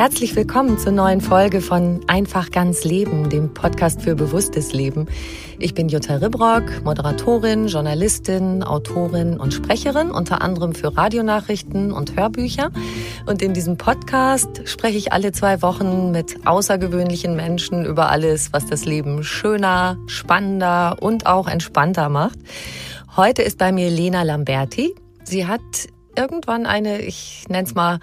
Herzlich willkommen zur neuen Folge von Einfach ganz Leben, dem Podcast für bewusstes Leben. Ich bin Jutta Ribrock, Moderatorin, Journalistin, Autorin und Sprecherin, unter anderem für Radionachrichten und Hörbücher. Und in diesem Podcast spreche ich alle zwei Wochen mit außergewöhnlichen Menschen über alles, was das Leben schöner, spannender und auch entspannter macht. Heute ist bei mir Lena Lamberti. Sie hat irgendwann eine, ich nenne es mal,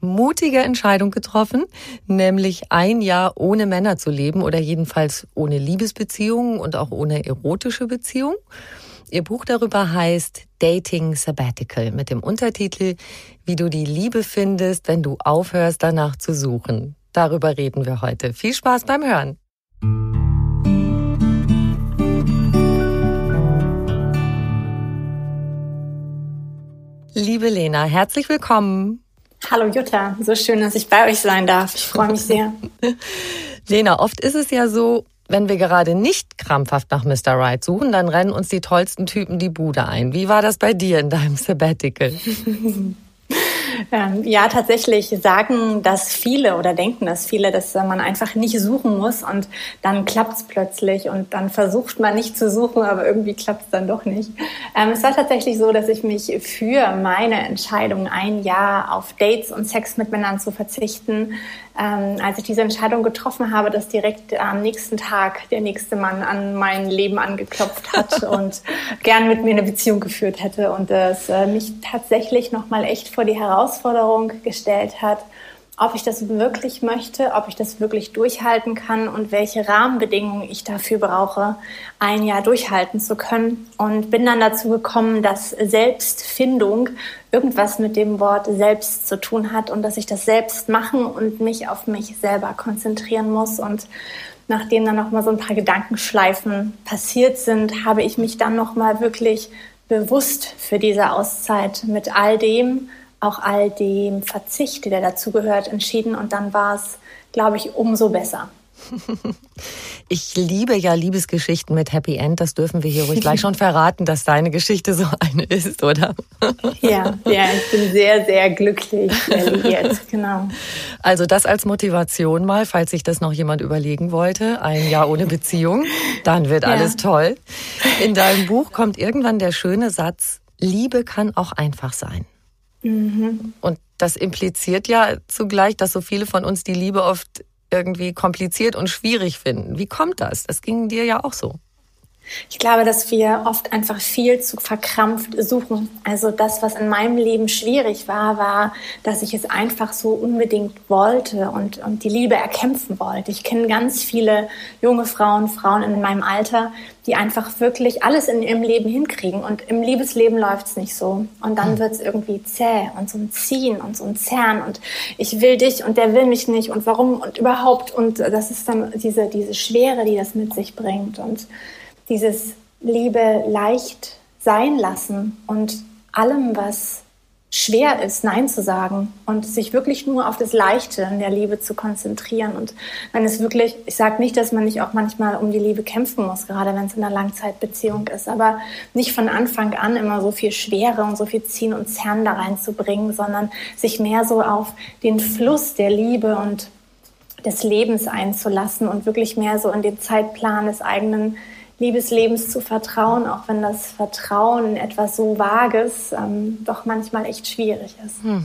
mutige Entscheidung getroffen, nämlich ein Jahr ohne Männer zu leben oder jedenfalls ohne Liebesbeziehungen und auch ohne erotische Beziehung. Ihr Buch darüber heißt Dating Sabbatical mit dem Untertitel Wie du die Liebe findest, wenn du aufhörst danach zu suchen. Darüber reden wir heute. Viel Spaß beim Hören. Liebe Lena, herzlich willkommen. Hallo Jutta, so schön, dass ich bei euch sein darf. Ich freue mich sehr. Lena, oft ist es ja so, wenn wir gerade nicht krampfhaft nach Mr. Right suchen, dann rennen uns die tollsten Typen die Bude ein. Wie war das bei dir in deinem Sabbatical? Ähm, ja, tatsächlich sagen das viele oder denken das viele, dass man einfach nicht suchen muss und dann klappt es plötzlich und dann versucht man nicht zu suchen, aber irgendwie klappt es dann doch nicht. Ähm, es war tatsächlich so, dass ich mich für meine Entscheidung, ein Jahr auf Dates und Sex mit Männern zu verzichten, ähm, als ich diese Entscheidung getroffen habe, dass direkt am nächsten Tag der nächste Mann an mein Leben angeklopft hat und gern mit mir eine Beziehung geführt hätte und es äh, mich tatsächlich nochmal echt vor die Herausforderung gestellt hat, ob ich das wirklich möchte, ob ich das wirklich durchhalten kann und welche Rahmenbedingungen ich dafür brauche, ein Jahr durchhalten zu können. Und bin dann dazu gekommen, dass Selbstfindung irgendwas mit dem Wort selbst zu tun hat und dass ich das selbst machen und mich auf mich selber konzentrieren muss. Und nachdem dann noch mal so ein paar Gedankenschleifen passiert sind, habe ich mich dann noch mal wirklich bewusst für diese Auszeit mit all dem, auch all dem Verzicht, der dazugehört, entschieden. Und dann war es, glaube ich, umso besser. Ich liebe ja Liebesgeschichten mit Happy End. Das dürfen wir hier ruhig gleich schon verraten, dass deine Geschichte so eine ist, oder? Ja, ja, ich bin sehr, sehr glücklich liiert, genau. Also das als Motivation mal, falls sich das noch jemand überlegen wollte. Ein Jahr ohne Beziehung, dann wird ja. alles toll. In deinem Buch kommt irgendwann der schöne Satz, Liebe kann auch einfach sein. Mhm. Und das impliziert ja zugleich, dass so viele von uns die Liebe oft irgendwie kompliziert und schwierig finden. Wie kommt das? Das ging dir ja auch so. Ich glaube, dass wir oft einfach viel zu verkrampft suchen. Also das, was in meinem Leben schwierig war, war, dass ich es einfach so unbedingt wollte und, und die Liebe erkämpfen wollte. Ich kenne ganz viele junge Frauen, Frauen in meinem Alter, die einfach wirklich alles in ihrem Leben hinkriegen. Und im Liebesleben läuft es nicht so. Und dann hm. wird es irgendwie zäh und so ein Ziehen und so ein Zerren und ich will dich und der will mich nicht und warum und überhaupt. Und das ist dann diese, diese Schwere, die das mit sich bringt. Und dieses Liebe leicht sein lassen und allem, was schwer ist, Nein zu sagen und sich wirklich nur auf das Leichte in der Liebe zu konzentrieren. Und wenn es wirklich, ich sage nicht, dass man nicht auch manchmal um die Liebe kämpfen muss, gerade wenn es in einer Langzeitbeziehung ist, aber nicht von Anfang an immer so viel Schwere und so viel Ziehen und Zerren da reinzubringen, sondern sich mehr so auf den Fluss der Liebe und des Lebens einzulassen und wirklich mehr so in den Zeitplan des eigenen Liebeslebens zu vertrauen, auch wenn das Vertrauen in etwas so Vages ähm, doch manchmal echt schwierig ist. Hm.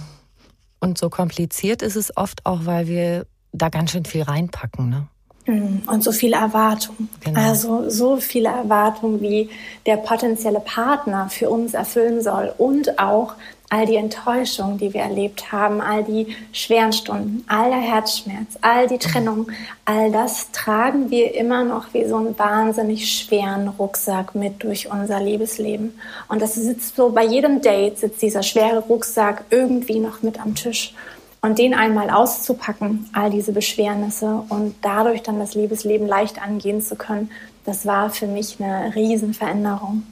Und so kompliziert ist es oft auch, weil wir da ganz schön viel reinpacken, ne? Hm. Und so viele Erwartungen. Genau. Also so viele Erwartungen, wie der potenzielle Partner für uns erfüllen soll und auch all die Enttäuschung, die wir erlebt haben, all die schweren Stunden, all der Herzschmerz, all die Trennung, all das tragen wir immer noch wie so einen wahnsinnig schweren Rucksack mit durch unser Liebesleben. Und das sitzt so bei jedem Date, sitzt dieser schwere Rucksack irgendwie noch mit am Tisch. Und den einmal auszupacken, all diese Beschwernisse und dadurch dann das Liebesleben leicht angehen zu können, das war für mich eine Riesenveränderung.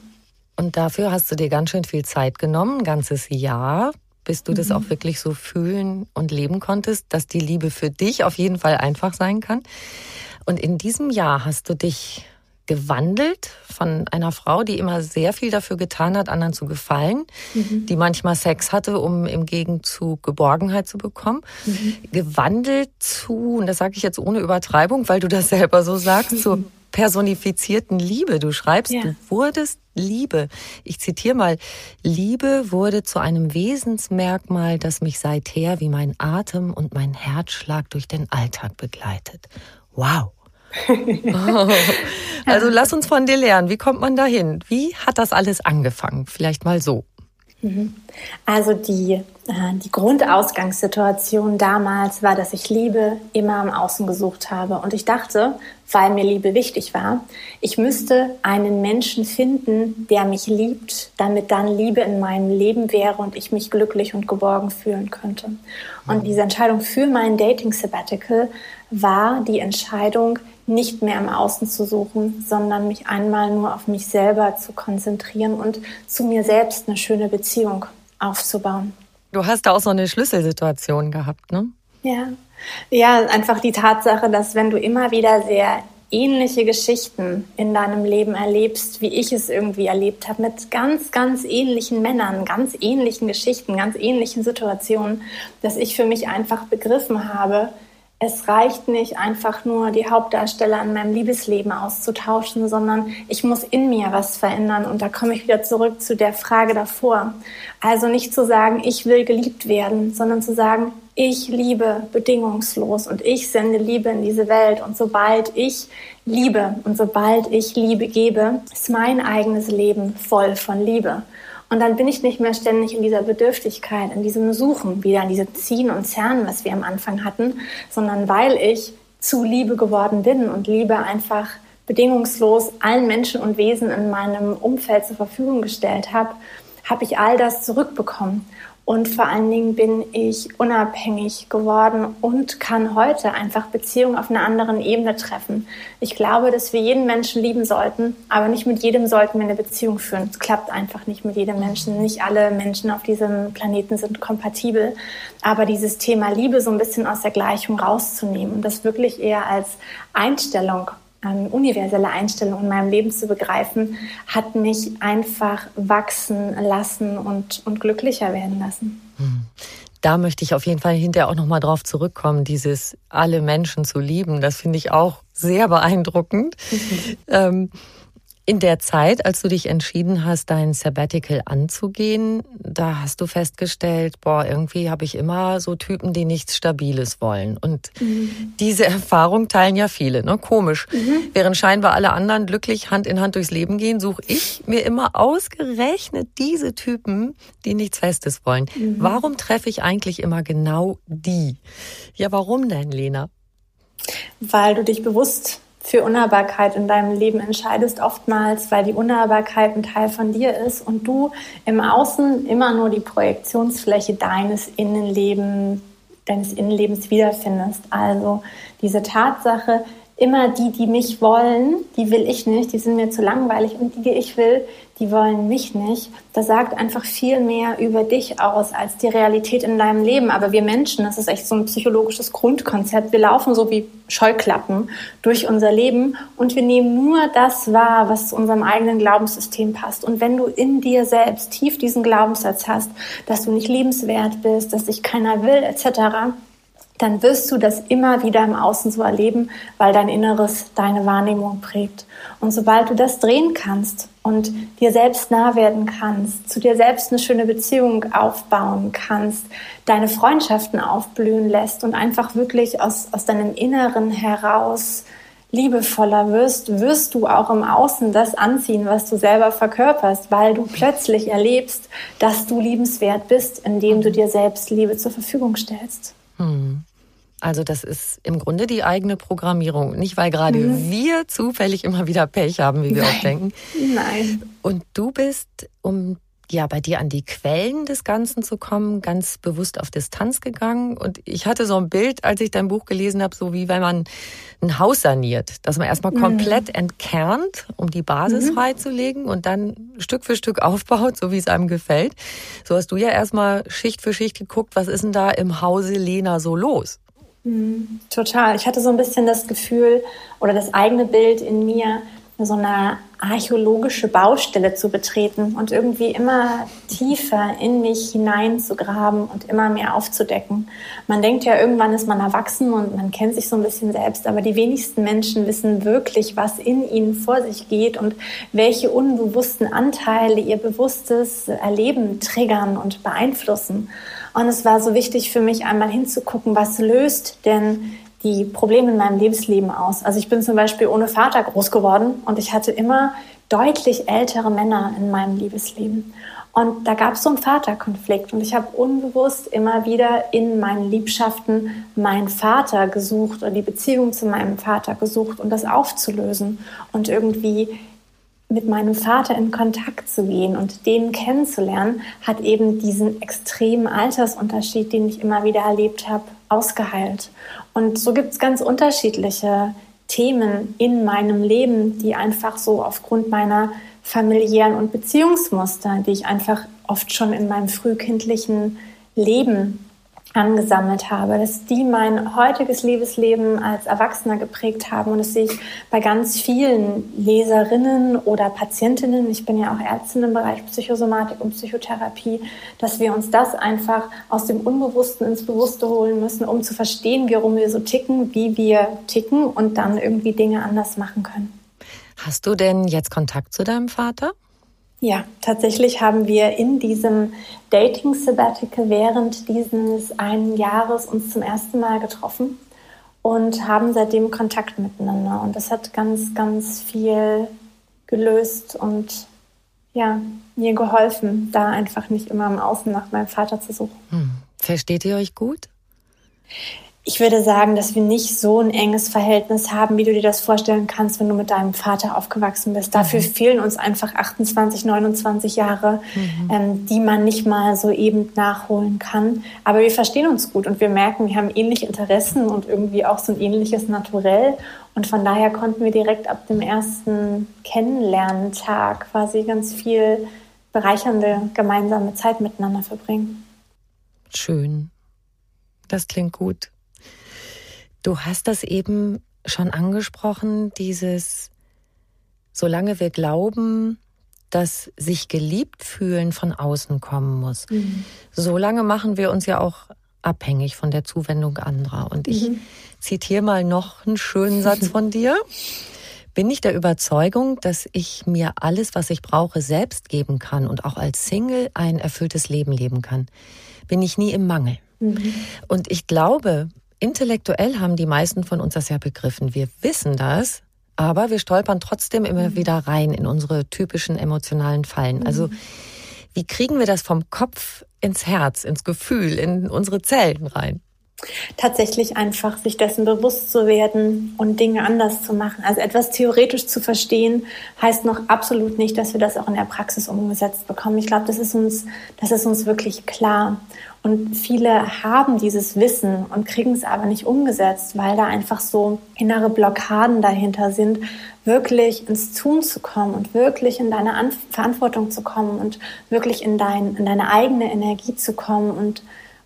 Und dafür hast du dir ganz schön viel Zeit genommen, ein ganzes Jahr, bis du mhm. das auch wirklich so fühlen und leben konntest, dass die Liebe für dich auf jeden Fall einfach sein kann. Und in diesem Jahr hast du dich gewandelt von einer Frau, die immer sehr viel dafür getan hat, anderen zu gefallen, mhm. die manchmal Sex hatte, um im Gegenzug Geborgenheit zu bekommen, mhm. gewandelt zu, und das sage ich jetzt ohne Übertreibung, weil du das selber so sagst, zur personifizierten Liebe. Du schreibst, ja. du wurdest Liebe. Ich zitiere mal, Liebe wurde zu einem Wesensmerkmal, das mich seither wie mein Atem und mein Herzschlag durch den Alltag begleitet. Wow. also lass uns von dir lernen. Wie kommt man dahin? Wie hat das alles angefangen? Vielleicht mal so. Mhm. Also die, äh, die Grundausgangssituation damals war, dass ich Liebe immer im Außen gesucht habe. Und ich dachte, weil mir Liebe wichtig war, ich müsste einen Menschen finden, der mich liebt, damit dann Liebe in meinem Leben wäre und ich mich glücklich und geborgen fühlen könnte. Und mhm. diese Entscheidung für mein Dating Sabbatical war die Entscheidung, nicht mehr im Außen zu suchen, sondern mich einmal nur auf mich selber zu konzentrieren und zu mir selbst eine schöne Beziehung aufzubauen. Du hast da auch so eine Schlüsselsituation gehabt, ne? Ja. Ja, einfach die Tatsache, dass wenn du immer wieder sehr ähnliche Geschichten in deinem Leben erlebst, wie ich es irgendwie erlebt habe, mit ganz, ganz ähnlichen Männern, ganz ähnlichen Geschichten, ganz ähnlichen Situationen, dass ich für mich einfach begriffen habe, es reicht nicht einfach nur die Hauptdarsteller in meinem Liebesleben auszutauschen, sondern ich muss in mir was verändern. Und da komme ich wieder zurück zu der Frage davor. Also nicht zu sagen, ich will geliebt werden, sondern zu sagen, ich liebe bedingungslos und ich sende Liebe in diese Welt. Und sobald ich liebe und sobald ich Liebe gebe, ist mein eigenes Leben voll von Liebe. Und dann bin ich nicht mehr ständig in dieser Bedürftigkeit, in diesem Suchen, wieder in diesem Ziehen und Zerren, was wir am Anfang hatten, sondern weil ich zu Liebe geworden bin und Liebe einfach bedingungslos allen Menschen und Wesen in meinem Umfeld zur Verfügung gestellt habe, habe ich all das zurückbekommen. Und vor allen Dingen bin ich unabhängig geworden und kann heute einfach Beziehungen auf einer anderen Ebene treffen. Ich glaube, dass wir jeden Menschen lieben sollten, aber nicht mit jedem sollten wir eine Beziehung führen. Es klappt einfach nicht mit jedem Menschen. Nicht alle Menschen auf diesem Planeten sind kompatibel. Aber dieses Thema Liebe so ein bisschen aus der Gleichung rauszunehmen und das wirklich eher als Einstellung ähm, universelle Einstellung in meinem Leben zu begreifen, hat mich einfach wachsen lassen und, und glücklicher werden lassen. Hm. Da möchte ich auf jeden Fall hinterher auch nochmal drauf zurückkommen, dieses alle Menschen zu lieben. Das finde ich auch sehr beeindruckend. Mhm. Ähm, in der Zeit, als du dich entschieden hast, dein Sabbatical anzugehen, da hast du festgestellt, boah, irgendwie habe ich immer so Typen, die nichts Stabiles wollen. Und mhm. diese Erfahrung teilen ja viele, ne? Komisch. Mhm. Während scheinbar alle anderen glücklich Hand in Hand durchs Leben gehen, suche ich mir immer ausgerechnet diese Typen, die nichts Festes wollen. Mhm. Warum treffe ich eigentlich immer genau die? Ja, warum denn, Lena? Weil du dich bewusst für Unnahbarkeit in deinem Leben entscheidest, oftmals, weil die Unnahbarkeit ein Teil von dir ist und du im Außen immer nur die Projektionsfläche deines Innenlebens, deines Innenlebens wiederfindest. Also diese Tatsache, immer die, die mich wollen, die will ich nicht, die sind mir zu langweilig und die, die ich will, die wollen mich nicht. Das sagt einfach viel mehr über dich aus als die Realität in deinem Leben. Aber wir Menschen, das ist echt so ein psychologisches Grundkonzept. Wir laufen so wie Scheuklappen durch unser Leben und wir nehmen nur das wahr, was zu unserem eigenen Glaubenssystem passt. Und wenn du in dir selbst tief diesen Glaubenssatz hast, dass du nicht liebenswert bist, dass dich keiner will, etc., dann wirst du das immer wieder im Außen so erleben, weil dein Inneres deine Wahrnehmung prägt. Und sobald du das drehen kannst und dir selbst nah werden kannst, zu dir selbst eine schöne Beziehung aufbauen kannst, deine Freundschaften aufblühen lässt und einfach wirklich aus, aus deinem Inneren heraus liebevoller wirst, wirst du auch im Außen das anziehen, was du selber verkörperst, weil du plötzlich erlebst, dass du liebenswert bist, indem du dir selbst Liebe zur Verfügung stellst. Hm. Also das ist im Grunde die eigene Programmierung. Nicht, weil gerade mhm. wir zufällig immer wieder Pech haben, wie wir Nein. auch denken. Nein. Und du bist, um ja bei dir an die Quellen des Ganzen zu kommen, ganz bewusst auf Distanz gegangen. Und ich hatte so ein Bild, als ich dein Buch gelesen habe, so wie wenn man ein Haus saniert, dass man erstmal mhm. komplett entkernt, um die Basis mhm. freizulegen und dann Stück für Stück aufbaut, so wie es einem gefällt. So hast du ja erstmal Schicht für Schicht geguckt, was ist denn da im Hause Lena so los? Mhm, total. Ich hatte so ein bisschen das Gefühl oder das eigene Bild in mir, so eine archäologische Baustelle zu betreten und irgendwie immer tiefer in mich hineinzugraben und immer mehr aufzudecken. Man denkt ja, irgendwann ist man erwachsen und man kennt sich so ein bisschen selbst, aber die wenigsten Menschen wissen wirklich, was in ihnen vor sich geht und welche unbewussten Anteile ihr bewusstes Erleben triggern und beeinflussen. Und es war so wichtig für mich, einmal hinzugucken, was löst denn die Probleme in meinem Lebensleben aus. Also ich bin zum Beispiel ohne Vater groß geworden und ich hatte immer deutlich ältere Männer in meinem Liebesleben. Und da gab es so einen Vaterkonflikt und ich habe unbewusst immer wieder in meinen Liebschaften meinen Vater gesucht oder die Beziehung zu meinem Vater gesucht, um das aufzulösen und irgendwie mit meinem Vater in Kontakt zu gehen und den kennenzulernen, hat eben diesen extremen Altersunterschied, den ich immer wieder erlebt habe, ausgeheilt. Und so gibt es ganz unterschiedliche Themen in meinem Leben, die einfach so aufgrund meiner familiären und Beziehungsmuster, die ich einfach oft schon in meinem frühkindlichen Leben angesammelt habe, dass die mein heutiges Liebesleben als Erwachsener geprägt haben. Und das sehe ich bei ganz vielen Leserinnen oder Patientinnen, ich bin ja auch Ärztin im Bereich Psychosomatik und Psychotherapie, dass wir uns das einfach aus dem Unbewussten ins Bewusste holen müssen, um zu verstehen, warum wir so ticken, wie wir ticken und dann irgendwie Dinge anders machen können. Hast du denn jetzt Kontakt zu deinem Vater? Ja, tatsächlich haben wir in diesem Dating Sabbatical während dieses einen Jahres uns zum ersten Mal getroffen und haben seitdem Kontakt miteinander. Und das hat ganz, ganz viel gelöst und ja, mir geholfen, da einfach nicht immer im Außen nach meinem Vater zu suchen. Hm. Versteht ihr euch gut? Ich würde sagen, dass wir nicht so ein enges Verhältnis haben, wie du dir das vorstellen kannst, wenn du mit deinem Vater aufgewachsen bist. Dafür mhm. fehlen uns einfach 28, 29 Jahre, mhm. ähm, die man nicht mal so eben nachholen kann. Aber wir verstehen uns gut und wir merken, wir haben ähnliche Interessen und irgendwie auch so ein ähnliches Naturell. Und von daher konnten wir direkt ab dem ersten Kennenlerntag quasi ganz viel bereichernde gemeinsame Zeit miteinander verbringen. Schön. Das klingt gut. Du hast das eben schon angesprochen, dieses, solange wir glauben, dass sich geliebt fühlen von außen kommen muss, mhm. solange machen wir uns ja auch abhängig von der Zuwendung anderer. Und ich mhm. zitiere mal noch einen schönen Satz von dir. Bin ich der Überzeugung, dass ich mir alles, was ich brauche, selbst geben kann und auch als Single ein erfülltes Leben leben kann, bin ich nie im Mangel. Mhm. Und ich glaube, intellektuell haben die meisten von uns das ja begriffen. Wir wissen das, aber wir stolpern trotzdem immer mhm. wieder rein in unsere typischen emotionalen Fallen. Mhm. Also wie kriegen wir das vom Kopf ins Herz, ins Gefühl, in unsere Zellen rein? tatsächlich einfach sich dessen bewusst zu werden und Dinge anders zu machen. Also etwas theoretisch zu verstehen, heißt noch absolut nicht, dass wir das auch in der Praxis umgesetzt bekommen. Ich glaube, das ist uns, das ist uns wirklich klar. Und viele haben dieses Wissen und kriegen es aber nicht umgesetzt, weil da einfach so innere Blockaden dahinter sind, wirklich ins Tun zu kommen und wirklich in deine An Verantwortung zu kommen und wirklich in, dein, in deine eigene Energie zu kommen und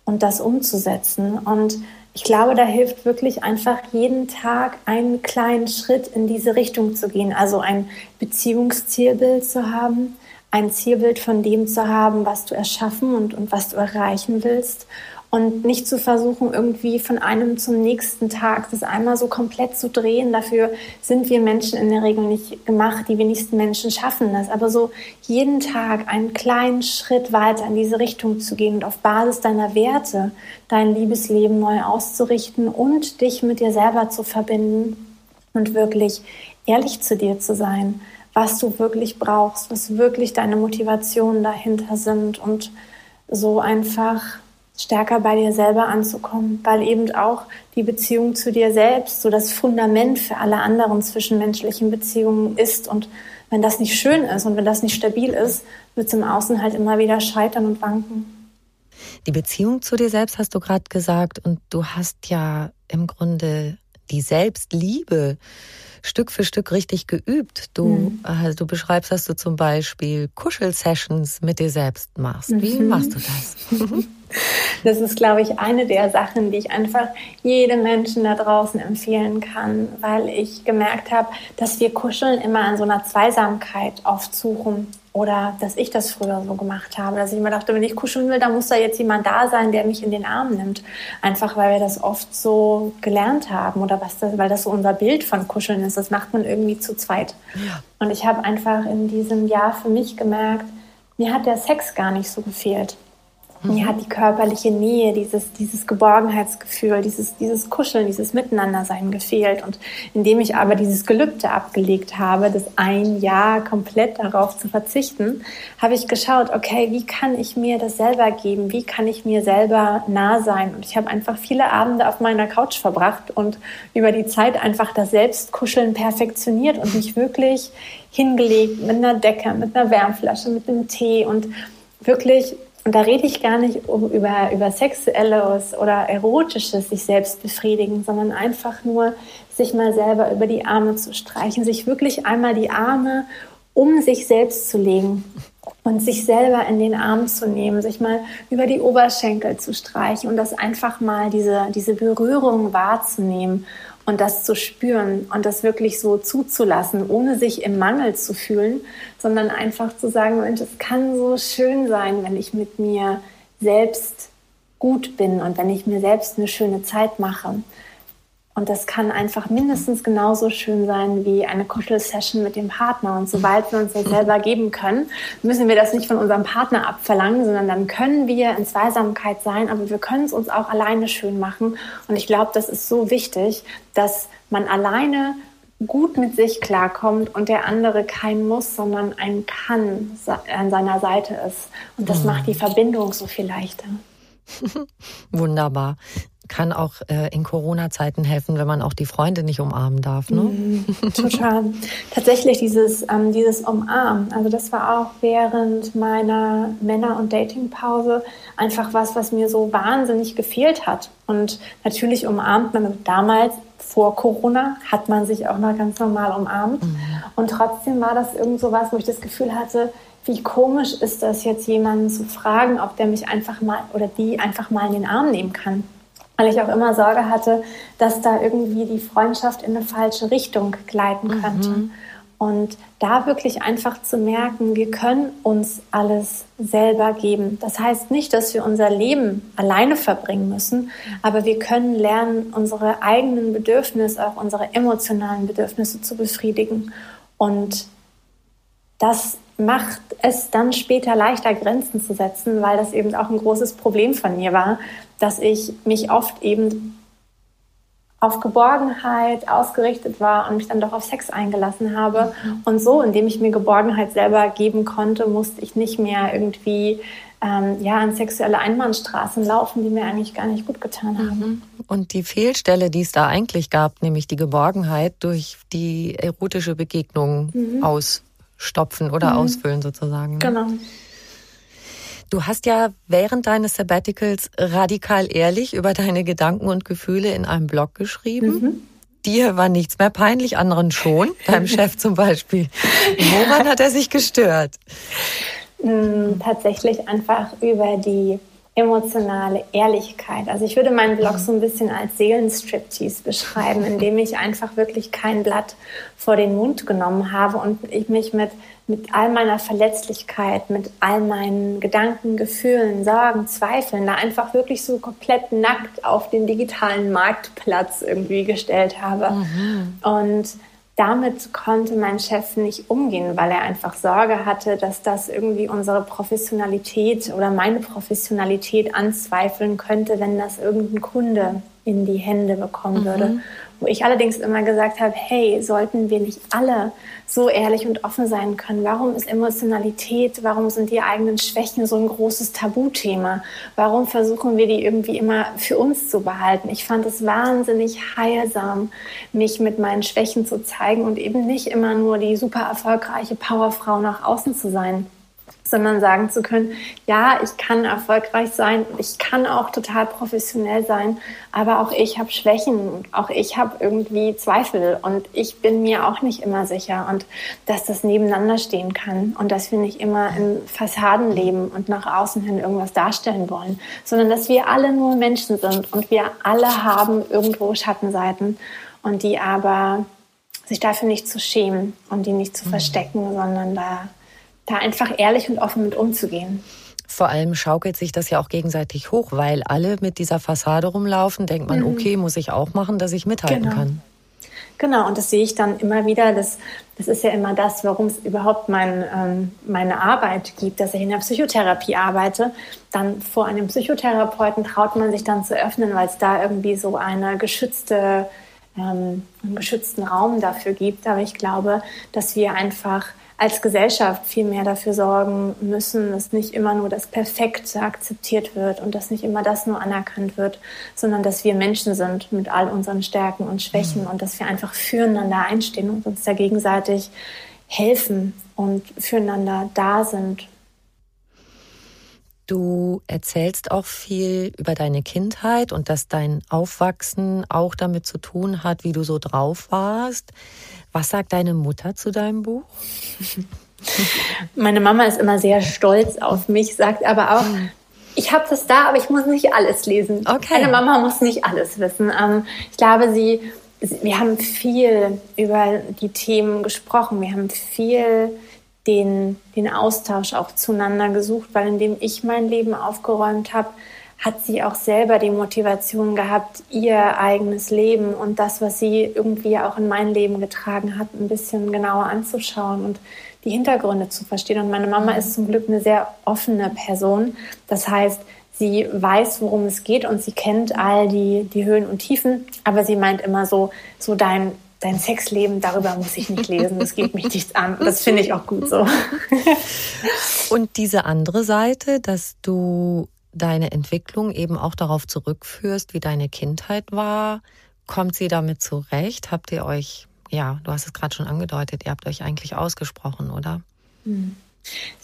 und das umzusetzen. Und ich glaube, da hilft wirklich einfach jeden Tag einen kleinen Schritt in diese Richtung zu gehen. Also ein Beziehungszielbild zu haben, ein Zielbild von dem zu haben, was du erschaffen und, und was du erreichen willst und nicht zu versuchen, irgendwie von einem zum nächsten Tag das einmal so komplett zu drehen. Dafür sind wir Menschen in der Regel nicht gemacht. Die wenigsten Menschen schaffen das. Aber so jeden Tag einen kleinen Schritt weiter in diese Richtung zu gehen und auf Basis deiner Werte dein Liebesleben neu auszurichten und dich mit dir selber zu verbinden und wirklich ehrlich zu dir zu sein, was du wirklich brauchst, was wirklich deine Motivationen dahinter sind und so einfach stärker bei dir selber anzukommen, weil eben auch die Beziehung zu dir selbst so das Fundament für alle anderen zwischenmenschlichen Beziehungen ist. Und wenn das nicht schön ist und wenn das nicht stabil ist, wird es im Außen halt immer wieder scheitern und wanken. Die Beziehung zu dir selbst hast du gerade gesagt und du hast ja im Grunde die Selbstliebe Stück für Stück richtig geübt. Du, mhm. äh, du beschreibst, dass du zum Beispiel Kuschelsessions mit dir selbst machst. Wie mhm. machst du das? Das ist, glaube ich, eine der Sachen, die ich einfach jedem Menschen da draußen empfehlen kann, weil ich gemerkt habe, dass wir Kuscheln immer an so einer Zweisamkeit oft suchen oder dass ich das früher so gemacht habe, dass ich immer dachte, wenn ich kuscheln will, dann muss da jetzt jemand da sein, der mich in den Arm nimmt. Einfach weil wir das oft so gelernt haben oder was das, weil das so unser Bild von Kuscheln ist. Das macht man irgendwie zu zweit. Ja. Und ich habe einfach in diesem Jahr für mich gemerkt, mir hat der Sex gar nicht so gefehlt. Mir hat die körperliche Nähe, dieses, dieses Geborgenheitsgefühl, dieses, dieses Kuscheln, dieses Miteinandersein gefehlt. Und indem ich aber dieses Gelübde abgelegt habe, das ein Jahr komplett darauf zu verzichten, habe ich geschaut, okay, wie kann ich mir das selber geben? Wie kann ich mir selber nah sein? Und ich habe einfach viele Abende auf meiner Couch verbracht und über die Zeit einfach das Selbstkuscheln perfektioniert und mich wirklich hingelegt mit einer Decke, mit einer Wärmflasche, mit einem Tee und wirklich und da rede ich gar nicht über, über sexuelles oder erotisches sich selbst befriedigen, sondern einfach nur sich mal selber über die Arme zu streichen, sich wirklich einmal die Arme um sich selbst zu legen und sich selber in den Arm zu nehmen, sich mal über die Oberschenkel zu streichen und das einfach mal diese, diese Berührung wahrzunehmen und das zu spüren und das wirklich so zuzulassen, ohne sich im Mangel zu fühlen, sondern einfach zu sagen, Mensch, es kann so schön sein, wenn ich mit mir selbst gut bin und wenn ich mir selbst eine schöne Zeit mache. Und das kann einfach mindestens genauso schön sein wie eine Kuschelsession mit dem Partner. Und sobald wir uns das selber geben können, müssen wir das nicht von unserem Partner abverlangen, sondern dann können wir in Zweisamkeit sein, aber wir können es uns auch alleine schön machen. Und ich glaube, das ist so wichtig, dass man alleine gut mit sich klarkommt und der andere kein Muss, sondern ein Kann an seiner Seite ist. Und das mhm. macht die Verbindung so viel leichter. Wunderbar kann auch äh, in Corona-Zeiten helfen, wenn man auch die Freunde nicht umarmen darf. Ne? Mm, total. Tatsächlich dieses, ähm, dieses Umarmen. Also das war auch während meiner Männer- und Datingpause einfach was, was mir so wahnsinnig gefehlt hat. Und natürlich umarmt man damals vor Corona hat man sich auch noch ganz normal umarmt. Mhm. Und trotzdem war das irgend so was, wo ich das Gefühl hatte, wie komisch ist das jetzt, jemanden zu fragen, ob der mich einfach mal oder die einfach mal in den Arm nehmen kann weil ich auch immer Sorge hatte, dass da irgendwie die Freundschaft in eine falsche Richtung gleiten könnte. Mhm. Und da wirklich einfach zu merken, wir können uns alles selber geben. Das heißt nicht, dass wir unser Leben alleine verbringen müssen, aber wir können lernen, unsere eigenen Bedürfnisse, auch unsere emotionalen Bedürfnisse zu befriedigen. Und das macht es dann später leichter, Grenzen zu setzen, weil das eben auch ein großes Problem von mir war, dass ich mich oft eben auf Geborgenheit ausgerichtet war und mich dann doch auf Sex eingelassen habe. Mhm. Und so, indem ich mir Geborgenheit selber geben konnte, musste ich nicht mehr irgendwie ähm, ja, an sexuelle Einbahnstraßen laufen, die mir eigentlich gar nicht gut getan haben. Mhm. Und die Fehlstelle, die es da eigentlich gab, nämlich die Geborgenheit durch die erotische Begegnung mhm. Ausstopfen oder mhm. ausfüllen sozusagen. Genau. Du hast ja während deines Sabbaticals radikal ehrlich über deine Gedanken und Gefühle in einem Blog geschrieben. Mhm. Dir war nichts mehr peinlich, anderen schon, deinem Chef zum Beispiel. Woran hat er sich gestört? Hm, tatsächlich einfach über die emotionale Ehrlichkeit. Also ich würde meinen Blog so ein bisschen als Seelenstriptease beschreiben, indem ich einfach wirklich kein Blatt vor den Mund genommen habe und ich mich mit, mit all meiner Verletzlichkeit, mit all meinen Gedanken, Gefühlen, Sorgen, Zweifeln da einfach wirklich so komplett nackt auf den digitalen Marktplatz irgendwie gestellt habe. Mhm. Und damit konnte mein Chef nicht umgehen, weil er einfach Sorge hatte, dass das irgendwie unsere Professionalität oder meine Professionalität anzweifeln könnte, wenn das irgendein Kunde in die Hände bekommen würde. Wo ich allerdings immer gesagt habe, hey, sollten wir nicht alle so ehrlich und offen sein können? Warum ist Emotionalität, warum sind die eigenen Schwächen so ein großes Tabuthema? Warum versuchen wir die irgendwie immer für uns zu behalten? Ich fand es wahnsinnig heilsam, mich mit meinen Schwächen zu zeigen und eben nicht immer nur die super erfolgreiche Powerfrau nach außen zu sein sondern sagen zu können, ja, ich kann erfolgreich sein, ich kann auch total professionell sein, aber auch ich habe Schwächen, auch ich habe irgendwie Zweifel und ich bin mir auch nicht immer sicher und dass das nebeneinander stehen kann und dass wir nicht immer in Fassaden leben und nach außen hin irgendwas darstellen wollen, sondern dass wir alle nur Menschen sind und wir alle haben irgendwo Schattenseiten und die aber sich dafür nicht zu schämen und die nicht zu mhm. verstecken, sondern da da einfach ehrlich und offen mit umzugehen. Vor allem schaukelt sich das ja auch gegenseitig hoch, weil alle mit dieser Fassade rumlaufen, denkt man, mhm. okay, muss ich auch machen, dass ich mithalten genau. kann. Genau, und das sehe ich dann immer wieder. Das, das ist ja immer das, warum es überhaupt mein, ähm, meine Arbeit gibt, dass ich in der Psychotherapie arbeite. Dann vor einem Psychotherapeuten traut man sich dann zu öffnen, weil es da irgendwie so eine geschützte, ähm, einen geschützten Raum dafür gibt. Aber ich glaube, dass wir einfach als Gesellschaft viel mehr dafür sorgen müssen, dass nicht immer nur das Perfekte akzeptiert wird und dass nicht immer das nur anerkannt wird, sondern dass wir Menschen sind mit all unseren Stärken und Schwächen mhm. und dass wir einfach füreinander einstehen und uns da gegenseitig helfen und füreinander da sind. Du erzählst auch viel über deine Kindheit und dass dein Aufwachsen auch damit zu tun hat, wie du so drauf warst. Was sagt deine Mutter zu deinem Buch? Meine Mama ist immer sehr stolz auf mich, sagt aber auch, ich habe das da, aber ich muss nicht alles lesen. Okay. Meine Mama muss nicht alles wissen. Ähm, ich glaube, sie, wir haben viel über die Themen gesprochen. Wir haben viel den, den Austausch auch zueinander gesucht, weil indem ich mein Leben aufgeräumt habe, hat sie auch selber die Motivation gehabt, ihr eigenes Leben und das, was sie irgendwie auch in mein Leben getragen hat, ein bisschen genauer anzuschauen und die Hintergründe zu verstehen. Und meine Mama ist zum Glück eine sehr offene Person. Das heißt, sie weiß, worum es geht und sie kennt all die, die Höhen und Tiefen, aber sie meint immer so, so dein, dein Sexleben, darüber muss ich nicht lesen, das geht mich nichts an. Das finde ich auch gut so. Und diese andere Seite, dass du deine Entwicklung eben auch darauf zurückführst, wie deine Kindheit war. Kommt sie damit zurecht? Habt ihr euch, ja, du hast es gerade schon angedeutet, ihr habt euch eigentlich ausgesprochen, oder? Hm.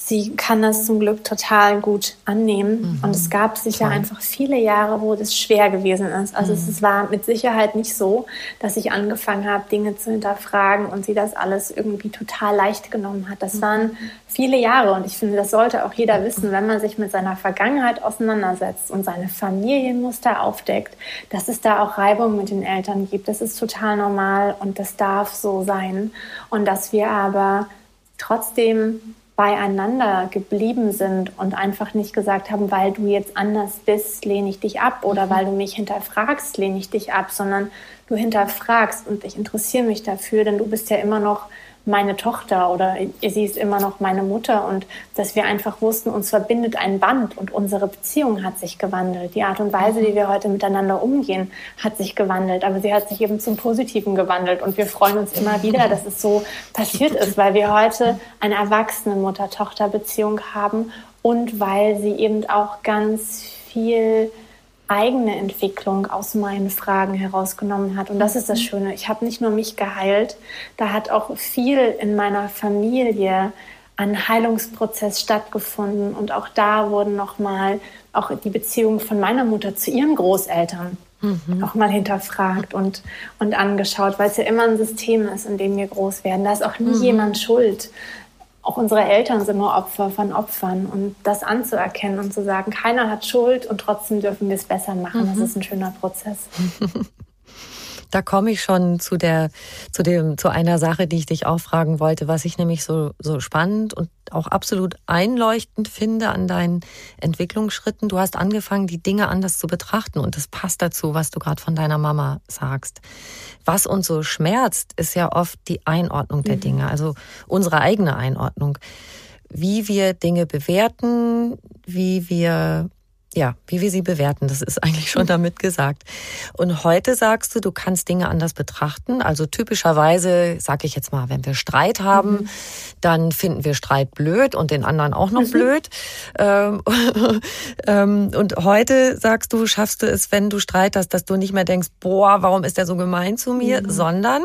Sie kann das zum Glück total gut annehmen. Mhm. Und es gab sicher Toll. einfach viele Jahre, wo das schwer gewesen ist. Also mhm. es war mit Sicherheit nicht so, dass ich angefangen habe, Dinge zu hinterfragen und sie das alles irgendwie total leicht genommen hat. Das mhm. waren viele Jahre und ich finde, das sollte auch jeder wissen, wenn man sich mit seiner Vergangenheit auseinandersetzt und seine Familienmuster aufdeckt, dass es da auch Reibung mit den Eltern gibt. Das ist total normal und das darf so sein. Und dass wir aber trotzdem beieinander geblieben sind und einfach nicht gesagt haben, weil du jetzt anders bist, lehne ich dich ab oder mhm. weil du mich hinterfragst, lehne ich dich ab, sondern du hinterfragst und ich interessiere mich dafür, denn du bist ja immer noch meine Tochter oder sie ist immer noch meine Mutter und dass wir einfach wussten, uns verbindet ein Band und unsere Beziehung hat sich gewandelt. Die Art und Weise, wie wir heute miteinander umgehen, hat sich gewandelt, aber sie hat sich eben zum Positiven gewandelt und wir freuen uns immer wieder, dass es so passiert ist, weil wir heute eine erwachsene Mutter-Tochter-Beziehung haben und weil sie eben auch ganz viel eigene Entwicklung aus meinen Fragen herausgenommen hat. Und das ist das mhm. Schöne. Ich habe nicht nur mich geheilt, da hat auch viel in meiner Familie an Heilungsprozess stattgefunden. Und auch da wurden nochmal auch die Beziehung von meiner Mutter zu ihren Großeltern mhm. nochmal hinterfragt und, und angeschaut, weil es ja immer ein System ist, in dem wir groß werden. Da ist auch nie mhm. jemand schuld auch unsere Eltern sind nur Opfer von Opfern. Und das anzuerkennen und zu sagen, keiner hat Schuld und trotzdem dürfen wir es besser machen, mhm. das ist ein schöner Prozess. Da komme ich schon zu der, zu dem, zu einer Sache, die ich dich auch fragen wollte, was ich nämlich so, so spannend und auch absolut einleuchtend finde an deinen Entwicklungsschritten. Du hast angefangen, die Dinge anders zu betrachten und das passt dazu, was du gerade von deiner Mama sagst. Was uns so schmerzt, ist ja oft die Einordnung der mhm. Dinge, also unsere eigene Einordnung. Wie wir Dinge bewerten, wie wir ja, wie wir sie bewerten, das ist eigentlich schon damit gesagt. Und heute sagst du, du kannst Dinge anders betrachten. Also typischerweise, sage ich jetzt mal, wenn wir Streit haben, mhm. dann finden wir Streit blöd und den anderen auch noch mhm. blöd. Ähm, ähm, und heute sagst du, schaffst du es, wenn du Streit hast, dass du nicht mehr denkst, boah, warum ist der so gemein zu mir, mhm. sondern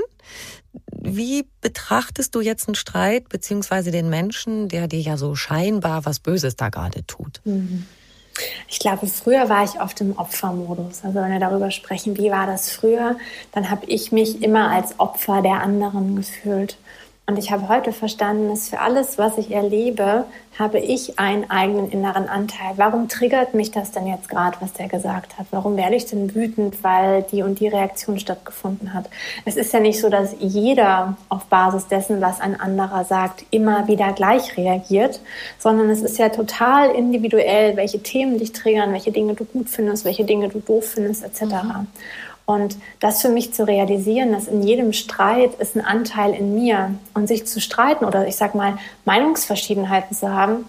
wie betrachtest du jetzt einen Streit beziehungsweise den Menschen, der dir ja so scheinbar was Böses da gerade tut? Ich glaube, früher war ich oft im Opfermodus. Also wenn wir darüber sprechen, wie war das früher, dann habe ich mich immer als Opfer der anderen gefühlt. Und ich habe heute verstanden, dass für alles, was ich erlebe, habe ich einen eigenen inneren Anteil. Warum triggert mich das denn jetzt gerade, was der gesagt hat? Warum werde ich denn wütend, weil die und die Reaktion stattgefunden hat? Es ist ja nicht so, dass jeder auf Basis dessen, was ein anderer sagt, immer wieder gleich reagiert, sondern es ist ja total individuell, welche Themen dich triggern, welche Dinge du gut findest, welche Dinge du doof findest, etc. Mhm. Und das für mich zu realisieren, dass in jedem Streit ist ein Anteil in mir und sich zu streiten oder ich sag mal Meinungsverschiedenheiten zu haben,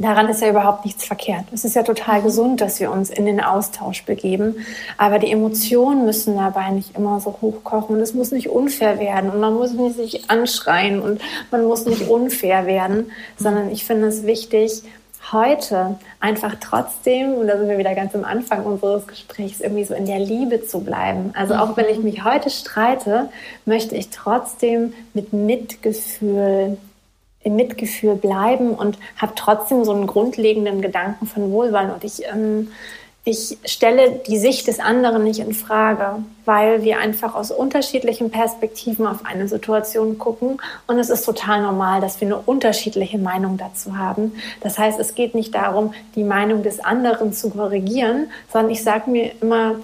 daran ist ja überhaupt nichts verkehrt. Es ist ja total mhm. gesund, dass wir uns in den Austausch begeben. Aber die Emotionen müssen dabei nicht immer so hochkochen und es muss nicht unfair werden und man muss nicht sich anschreien und man muss nicht unfair werden, sondern ich finde es wichtig, heute einfach trotzdem, und da sind wir wieder ganz am Anfang unseres Gesprächs, irgendwie so in der Liebe zu bleiben. Also auch wenn ich mhm. mich heute streite, möchte ich trotzdem mit Mitgefühl im Mitgefühl bleiben und habe trotzdem so einen grundlegenden Gedanken von Wohlwollen. Und ich ähm, ich stelle die Sicht des anderen nicht in Frage, weil wir einfach aus unterschiedlichen Perspektiven auf eine Situation gucken und es ist total normal, dass wir eine unterschiedliche Meinung dazu haben. Das heißt, es geht nicht darum, die Meinung des anderen zu korrigieren, sondern ich sage mir immer,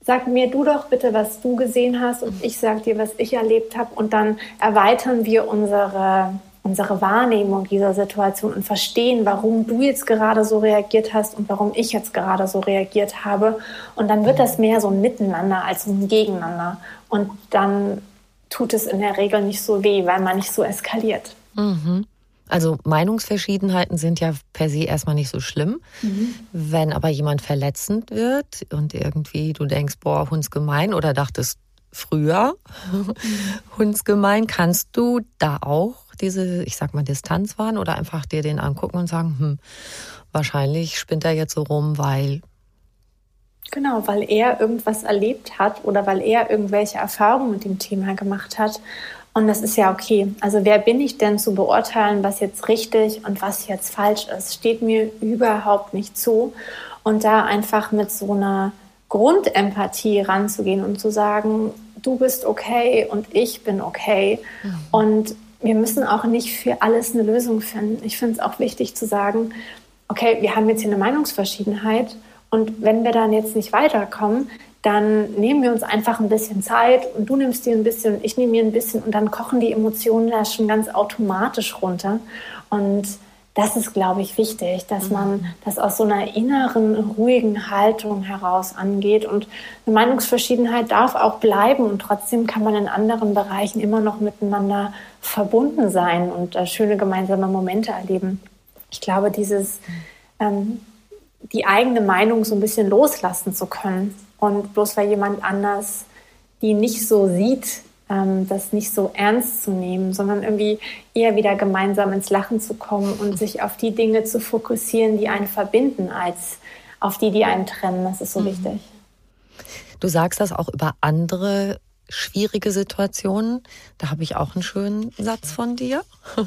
sag mir du doch bitte, was du gesehen hast und ich sage dir, was ich erlebt habe und dann erweitern wir unsere unsere Wahrnehmung dieser Situation und verstehen, warum du jetzt gerade so reagiert hast und warum ich jetzt gerade so reagiert habe. Und dann wird das mehr so ein Miteinander als ein Gegeneinander. Und dann tut es in der Regel nicht so weh, weil man nicht so eskaliert. Mhm. Also Meinungsverschiedenheiten sind ja per se erstmal nicht so schlimm. Mhm. Wenn aber jemand verletzend wird und irgendwie du denkst, boah, hundsgemein oder dachtest früher, mhm. hundsgemein, kannst du da auch diese, ich sag mal, Distanz wahren oder einfach dir den angucken und sagen, hm, wahrscheinlich spinnt er jetzt so rum, weil. Genau, weil er irgendwas erlebt hat oder weil er irgendwelche Erfahrungen mit dem Thema gemacht hat. Und das ist ja okay. Also wer bin ich denn zu beurteilen, was jetzt richtig und was jetzt falsch ist? Steht mir überhaupt nicht zu. Und da einfach mit so einer Grundempathie ranzugehen und zu sagen, du bist okay und ich bin okay. Mhm. Und wir müssen auch nicht für alles eine Lösung finden. Ich finde es auch wichtig zu sagen, okay, wir haben jetzt hier eine Meinungsverschiedenheit und wenn wir dann jetzt nicht weiterkommen, dann nehmen wir uns einfach ein bisschen Zeit und du nimmst dir ein bisschen und ich nehme mir ein bisschen und dann kochen die Emotionen da schon ganz automatisch runter. Und das ist, glaube ich, wichtig, dass mhm. man das aus so einer inneren, ruhigen Haltung heraus angeht. Und eine Meinungsverschiedenheit darf auch bleiben und trotzdem kann man in anderen Bereichen immer noch miteinander verbunden sein und äh, schöne gemeinsame Momente erleben. Ich glaube, dieses, ähm, die eigene Meinung so ein bisschen loslassen zu können und bloß weil jemand anders die nicht so sieht, das nicht so ernst zu nehmen, sondern irgendwie eher wieder gemeinsam ins Lachen zu kommen und sich auf die Dinge zu fokussieren, die einen verbinden, als auf die, die einen trennen. Das ist so mhm. wichtig. Du sagst das auch über andere schwierige Situationen. Da habe ich auch einen schönen Satz von dir.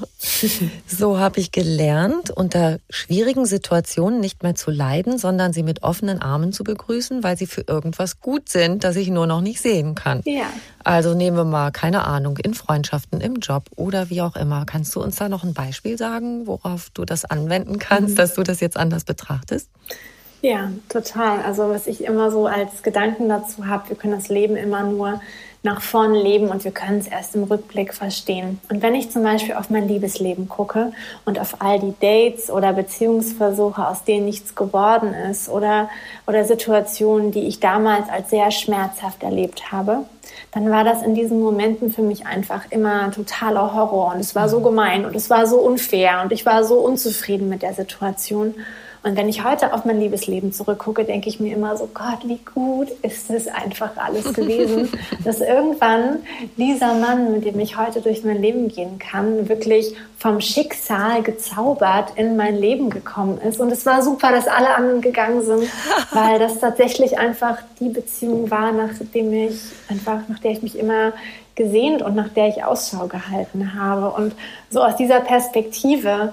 so habe ich gelernt, unter schwierigen Situationen nicht mehr zu leiden, sondern sie mit offenen Armen zu begrüßen, weil sie für irgendwas gut sind, das ich nur noch nicht sehen kann. Ja. Also nehmen wir mal, keine Ahnung, in Freundschaften, im Job oder wie auch immer. Kannst du uns da noch ein Beispiel sagen, worauf du das anwenden kannst, mhm. dass du das jetzt anders betrachtest? Ja, total. Also was ich immer so als Gedanken dazu habe, wir können das Leben immer nur nach vorn leben und wir können es erst im Rückblick verstehen. Und wenn ich zum Beispiel auf mein Liebesleben gucke und auf all die Dates oder Beziehungsversuche, aus denen nichts geworden ist oder, oder Situationen, die ich damals als sehr schmerzhaft erlebt habe, dann war das in diesen Momenten für mich einfach immer totaler Horror und es war so gemein und es war so unfair und ich war so unzufrieden mit der Situation. Und wenn ich heute auf mein Liebesleben zurückgucke, denke ich mir immer so, Gott, wie gut ist es einfach alles gewesen, dass irgendwann dieser Mann, mit dem ich heute durch mein Leben gehen kann, wirklich vom Schicksal gezaubert in mein Leben gekommen ist. Und es war super, dass alle anderen gegangen sind, weil das tatsächlich einfach die Beziehung war, nachdem ich einfach, nach der ich mich immer gesehnt und nach der ich Ausschau gehalten habe. Und so aus dieser Perspektive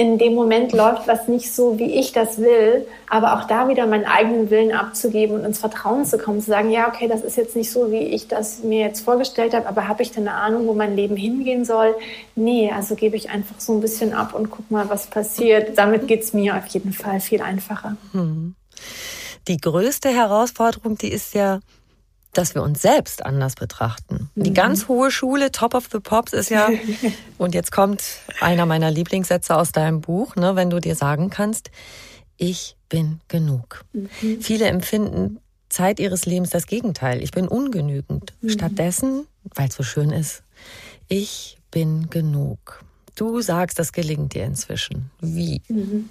in dem Moment läuft was nicht so, wie ich das will, aber auch da wieder meinen eigenen Willen abzugeben und ins Vertrauen zu kommen, zu sagen, ja, okay, das ist jetzt nicht so, wie ich das mir jetzt vorgestellt habe, aber habe ich denn eine Ahnung, wo mein Leben hingehen soll? Nee, also gebe ich einfach so ein bisschen ab und guck mal, was passiert. Damit geht es mir auf jeden Fall viel einfacher. Hm. Die größte Herausforderung, die ist ja, dass wir uns selbst anders betrachten. Mhm. Die ganz hohe Schule, Top of the Pops, ist ja, und jetzt kommt einer meiner Lieblingssätze aus deinem Buch, ne, wenn du dir sagen kannst, ich bin genug. Mhm. Viele empfinden Zeit ihres Lebens das Gegenteil. Ich bin ungenügend. Mhm. Stattdessen, weil es so schön ist, ich bin genug. Du sagst, das gelingt dir inzwischen. Wie? Mhm.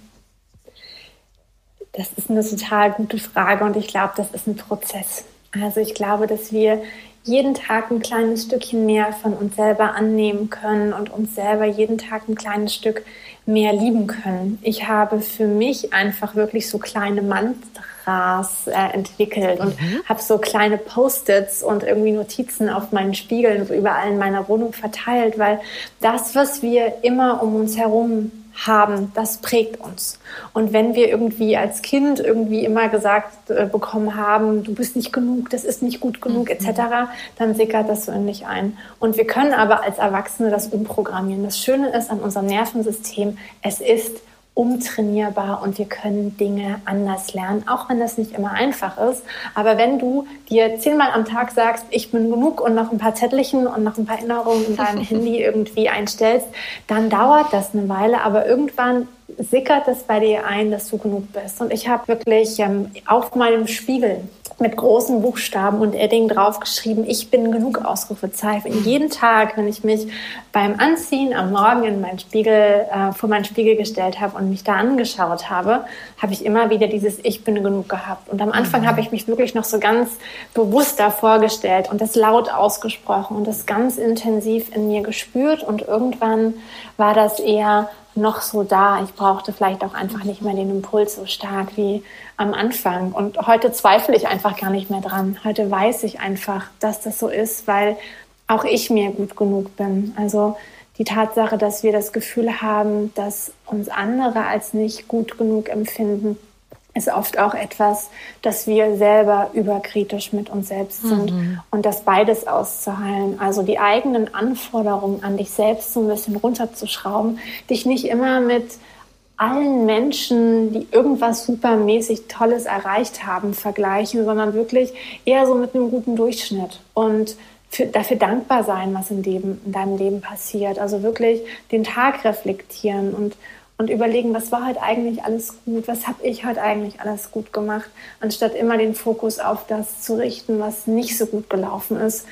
Das ist eine total gute Frage und ich glaube, das ist ein Prozess. Also ich glaube, dass wir jeden Tag ein kleines Stückchen mehr von uns selber annehmen können und uns selber jeden Tag ein kleines Stück mehr lieben können. Ich habe für mich einfach wirklich so kleine Mantras äh, entwickelt und mhm. habe so kleine Post-its und irgendwie Notizen auf meinen Spiegeln überall in meiner Wohnung verteilt, weil das, was wir immer um uns herum haben, das prägt uns. Und wenn wir irgendwie als Kind irgendwie immer gesagt äh, bekommen haben, du bist nicht genug, das ist nicht gut genug, mhm. etc., dann sickert das so in dich ein. Und wir können aber als Erwachsene das umprogrammieren. Das Schöne ist an unserem Nervensystem, es ist umtrainierbar und wir können Dinge anders lernen, auch wenn das nicht immer einfach ist. Aber wenn du dir zehnmal am Tag sagst, ich bin genug und noch ein paar Zettelchen und noch ein paar Erinnerungen in deinem Handy irgendwie einstellst, dann dauert das eine Weile, aber irgendwann sickert es bei dir ein, dass du genug bist. Und ich habe wirklich ähm, auf meinem Spiegel mit großen Buchstaben und Edding draufgeschrieben, ich bin genug Ausrufezeichen. Jeden Tag, wenn ich mich beim Anziehen am Morgen in meinen Spiegel, äh, vor meinen Spiegel gestellt habe und mich da angeschaut habe, habe ich immer wieder dieses Ich bin genug gehabt. Und am Anfang mhm. habe ich mich wirklich noch so ganz bewusst da vorgestellt und das laut ausgesprochen und das ganz intensiv in mir gespürt. Und irgendwann war das eher noch so da. Ich brauchte vielleicht auch einfach nicht mehr den Impuls so stark wie am Anfang. Und heute zweifle ich einfach gar nicht mehr dran. Heute weiß ich einfach, dass das so ist, weil auch ich mir gut genug bin. Also die Tatsache, dass wir das Gefühl haben, dass uns andere als nicht gut genug empfinden, ist oft auch etwas, dass wir selber überkritisch mit uns selbst sind mhm. und das beides auszuheilen. Also die eigenen Anforderungen an dich selbst so ein bisschen runterzuschrauben, dich nicht immer mit allen Menschen, die irgendwas supermäßig Tolles erreicht haben, vergleichen, sondern wirklich eher so mit einem guten Durchschnitt und für, dafür dankbar sein, was in, dem, in deinem Leben passiert. Also wirklich den Tag reflektieren und und überlegen, was war heute eigentlich alles gut, was habe ich heute eigentlich alles gut gemacht, anstatt immer den Fokus auf das zu richten, was nicht so gut gelaufen ist.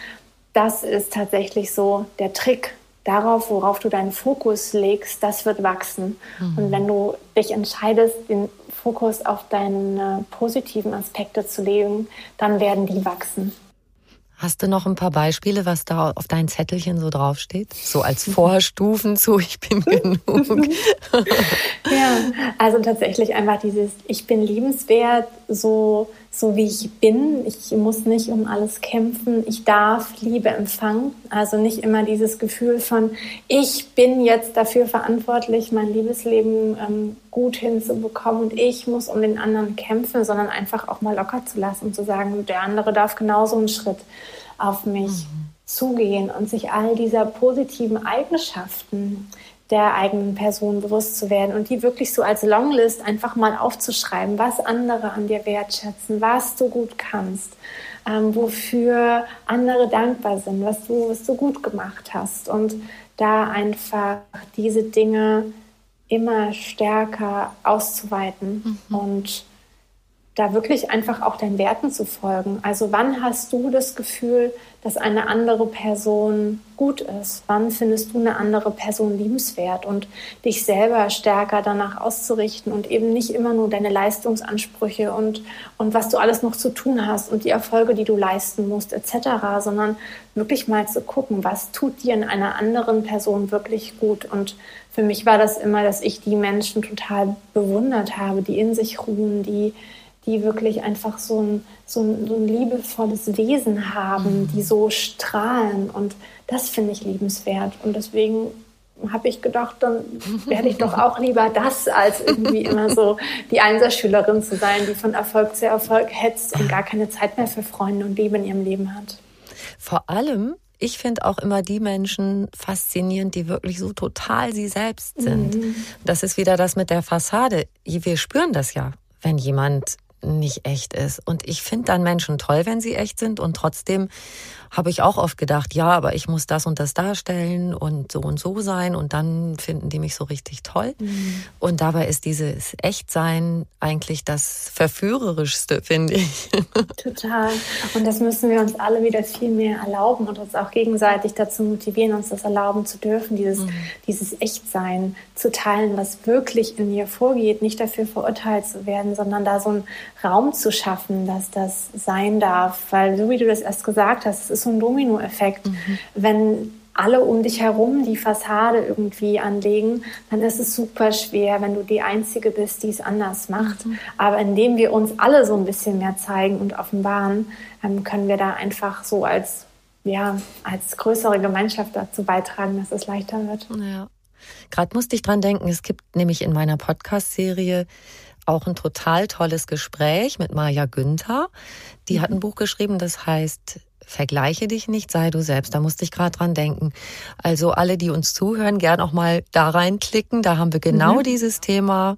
Das ist tatsächlich so der Trick. Darauf, worauf du deinen Fokus legst, das wird wachsen. Mhm. Und wenn du dich entscheidest, den Fokus auf deine positiven Aspekte zu legen, dann werden die wachsen. Hast du noch ein paar Beispiele, was da auf dein Zettelchen so draufsteht? So als Vorstufen zu Ich bin genug. ja, also tatsächlich einfach dieses Ich bin liebenswert, so so wie ich bin. Ich muss nicht um alles kämpfen. Ich darf Liebe empfangen. Also nicht immer dieses Gefühl von, ich bin jetzt dafür verantwortlich, mein Liebesleben ähm, gut hinzubekommen und ich muss um den anderen kämpfen, sondern einfach auch mal locker zu lassen und zu sagen, der andere darf genauso einen Schritt auf mich mhm. zugehen und sich all dieser positiven Eigenschaften der eigenen Person bewusst zu werden und die wirklich so als Longlist einfach mal aufzuschreiben, was andere an dir wertschätzen, was du gut kannst, ähm, wofür andere dankbar sind, was du, was du gut gemacht hast und da einfach diese Dinge immer stärker auszuweiten mhm. und da wirklich einfach auch deinen Werten zu folgen. Also wann hast du das Gefühl, dass eine andere Person gut ist? Wann findest du eine andere Person liebenswert und dich selber stärker danach auszurichten und eben nicht immer nur deine Leistungsansprüche und, und was du alles noch zu tun hast und die Erfolge, die du leisten musst etc., sondern wirklich mal zu gucken, was tut dir in einer anderen Person wirklich gut und für mich war das immer, dass ich die Menschen total bewundert habe, die in sich ruhen, die die wirklich einfach so ein, so ein, so ein liebevolles Wesen haben, mhm. die so strahlen. Und das finde ich liebenswert. Und deswegen habe ich gedacht, dann werde ich doch auch lieber das, als irgendwie immer so die Einserschülerin zu sein, die von Erfolg zu Erfolg hetzt und gar keine Zeit mehr für Freunde und Liebe in ihrem Leben hat. Vor allem, ich finde auch immer die Menschen faszinierend, die wirklich so total sie selbst sind. Mhm. Das ist wieder das mit der Fassade. Wir spüren das ja, wenn jemand nicht echt ist. Und ich finde dann Menschen toll, wenn sie echt sind. Und trotzdem habe ich auch oft gedacht, ja, aber ich muss das und das darstellen und so und so sein. Und dann finden die mich so richtig toll. Mhm. Und dabei ist dieses Echtsein eigentlich das Verführerischste, finde ich. Total. Und das müssen wir uns alle wieder viel mehr erlauben und uns auch gegenseitig dazu motivieren, uns das erlauben zu dürfen, dieses, mhm. dieses Echtsein zu teilen, was wirklich in mir vorgeht, nicht dafür verurteilt zu werden, sondern da so ein Raum zu schaffen, dass das sein darf. Weil so wie du das erst gesagt hast, es ist so ein Dominoeffekt. Mhm. Wenn alle um dich herum die Fassade irgendwie anlegen, dann ist es super schwer, wenn du die Einzige bist, die es anders macht. Mhm. Aber indem wir uns alle so ein bisschen mehr zeigen und offenbaren, ähm, können wir da einfach so als, ja, als größere Gemeinschaft dazu beitragen, dass es leichter wird. Ja. Gerade musste ich dran denken, es gibt nämlich in meiner Podcast-Serie auch ein total tolles Gespräch mit Maja Günther. Die hat ein mhm. Buch geschrieben, das heißt Vergleiche dich nicht, sei du selbst. Da musste ich gerade dran denken. Also alle, die uns zuhören, gern auch mal da reinklicken. Da haben wir genau mhm. dieses Thema.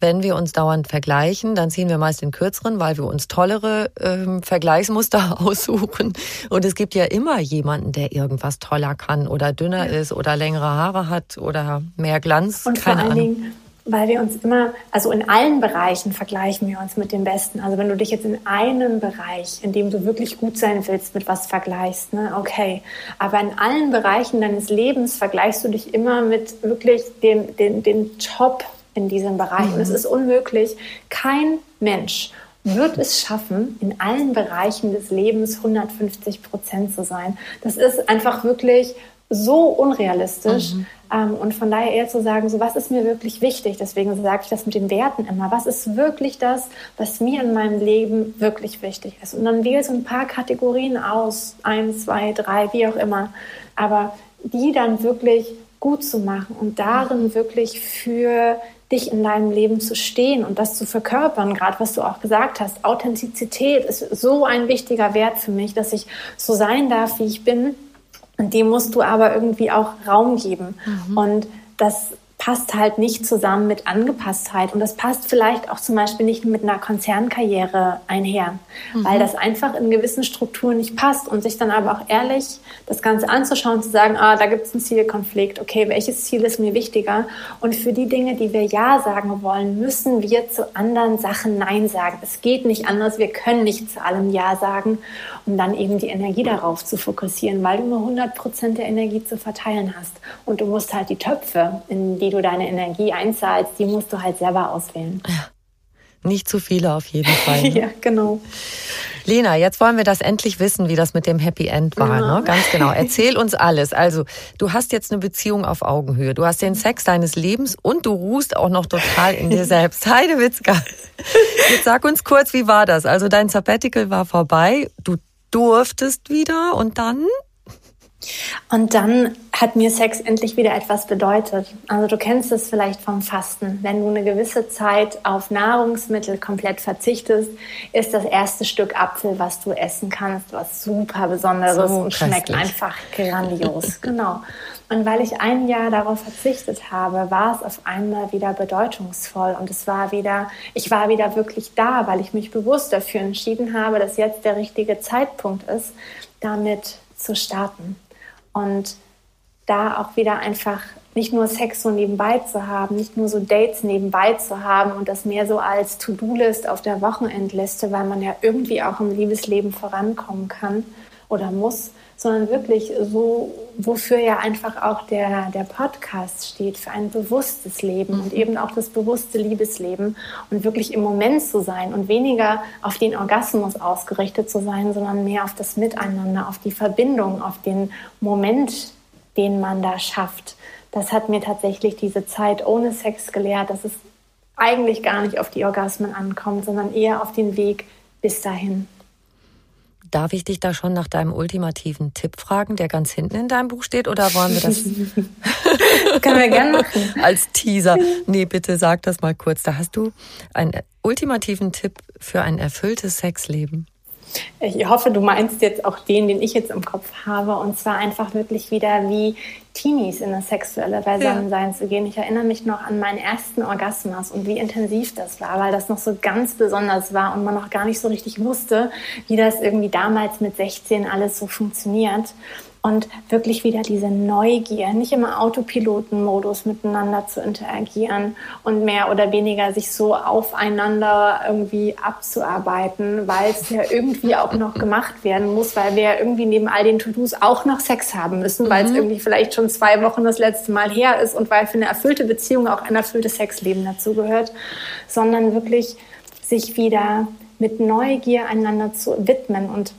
Wenn wir uns dauernd vergleichen, dann ziehen wir meist den kürzeren, weil wir uns tollere ähm, Vergleichsmuster aussuchen. Und es gibt ja immer jemanden, der irgendwas toller kann oder dünner ja. ist oder längere Haare hat oder mehr Glanz. Und Keine vor allen Ahnung. Dingen weil wir uns immer, also in allen Bereichen vergleichen wir uns mit dem Besten. Also wenn du dich jetzt in einem Bereich, in dem du wirklich gut sein willst, mit was vergleichst, ne, okay. Aber in allen Bereichen deines Lebens vergleichst du dich immer mit wirklich dem, dem, dem Top in diesem Bereich. Mhm. Und es ist unmöglich. Kein Mensch wird es schaffen, in allen Bereichen des Lebens 150 Prozent zu sein. Das ist einfach wirklich so unrealistisch. Mhm. Ähm, und von daher eher zu sagen, so was ist mir wirklich wichtig? Deswegen sage ich das mit den Werten immer. Was ist wirklich das, was mir in meinem Leben wirklich wichtig ist? Und dann wähle so ein paar Kategorien aus, eins, zwei, drei, wie auch immer. Aber die dann wirklich gut zu machen und darin wirklich für dich in deinem Leben zu stehen und das zu verkörpern, gerade was du auch gesagt hast. Authentizität ist so ein wichtiger Wert für mich, dass ich so sein darf, wie ich bin und dem musst du aber irgendwie auch Raum geben. Mhm. Und das passt halt nicht zusammen mit Angepasstheit. Und das passt vielleicht auch zum Beispiel nicht mit einer Konzernkarriere einher, mhm. weil das einfach in gewissen Strukturen nicht passt. Und sich dann aber auch ehrlich das Ganze anzuschauen, zu sagen, ah, da gibt es einen Zielkonflikt, okay, welches Ziel ist mir wichtiger? Und für die Dinge, die wir Ja sagen wollen, müssen wir zu anderen Sachen Nein sagen. Es geht nicht anders, wir können nicht zu allem Ja sagen, um dann eben die Energie darauf zu fokussieren, weil du nur 100 Prozent der Energie zu verteilen hast. Und du musst halt die Töpfe, in die die du deine Energie einzahlst, die musst du halt selber auswählen. Ja. Nicht zu viele auf jeden Fall. Ne? ja, genau. Lena, jetzt wollen wir das endlich wissen, wie das mit dem Happy End war. Ja. Ne? Ganz genau. Erzähl uns alles. Also, du hast jetzt eine Beziehung auf Augenhöhe. Du hast den Sex deines Lebens und du ruhst auch noch total in dir selbst. Heidewitzka. Jetzt sag uns kurz, wie war das? Also, dein Sabbatical war vorbei. Du durftest wieder und dann? Und dann hat mir Sex endlich wieder etwas bedeutet. Also du kennst es vielleicht vom Fasten. Wenn du eine gewisse Zeit auf Nahrungsmittel komplett verzichtest, ist das erste Stück Apfel, was du essen kannst, was super Besonderes so und schmeckt einfach grandios. genau. Und weil ich ein Jahr darauf verzichtet habe, war es auf einmal wieder bedeutungsvoll und es war wieder, ich war wieder wirklich da, weil ich mich bewusst dafür entschieden habe, dass jetzt der richtige Zeitpunkt ist, damit zu starten. Und da auch wieder einfach nicht nur Sex so nebenbei zu haben, nicht nur so Dates nebenbei zu haben und das mehr so als To-Do-List auf der Wochenendliste, weil man ja irgendwie auch im Liebesleben vorankommen kann oder muss, sondern wirklich so, wofür ja einfach auch der, der Podcast steht, für ein bewusstes Leben mhm. und eben auch das bewusste Liebesleben und wirklich im Moment zu sein und weniger auf den Orgasmus ausgerichtet zu sein, sondern mehr auf das Miteinander, auf die Verbindung, auf den Moment, den man da schafft. Das hat mir tatsächlich diese Zeit ohne Sex gelehrt, dass es eigentlich gar nicht auf die Orgasmen ankommt, sondern eher auf den Weg bis dahin. Darf ich dich da schon nach deinem ultimativen Tipp fragen, der ganz hinten in deinem Buch steht, oder wollen wir das? Können wir gerne machen. Als Teaser. Nee, bitte sag das mal kurz. Da hast du einen ultimativen Tipp für ein erfülltes Sexleben. Ich hoffe, du meinst jetzt auch den, den ich jetzt im Kopf habe. Und zwar einfach wirklich wieder wie Teenies in das sexuelle Beisammensein ja. zu gehen. Ich erinnere mich noch an meinen ersten Orgasmus und wie intensiv das war, weil das noch so ganz besonders war und man noch gar nicht so richtig wusste, wie das irgendwie damals mit 16 alles so funktioniert und wirklich wieder diese Neugier, nicht immer Autopilotenmodus miteinander zu interagieren und mehr oder weniger sich so aufeinander irgendwie abzuarbeiten, weil es ja irgendwie auch noch gemacht werden muss, weil wir ja irgendwie neben all den To-Dos auch noch Sex haben müssen, weil es mhm. irgendwie vielleicht schon zwei Wochen das letzte Mal her ist und weil für eine erfüllte Beziehung auch ein erfülltes Sexleben dazugehört, sondern wirklich sich wieder mit Neugier einander zu widmen und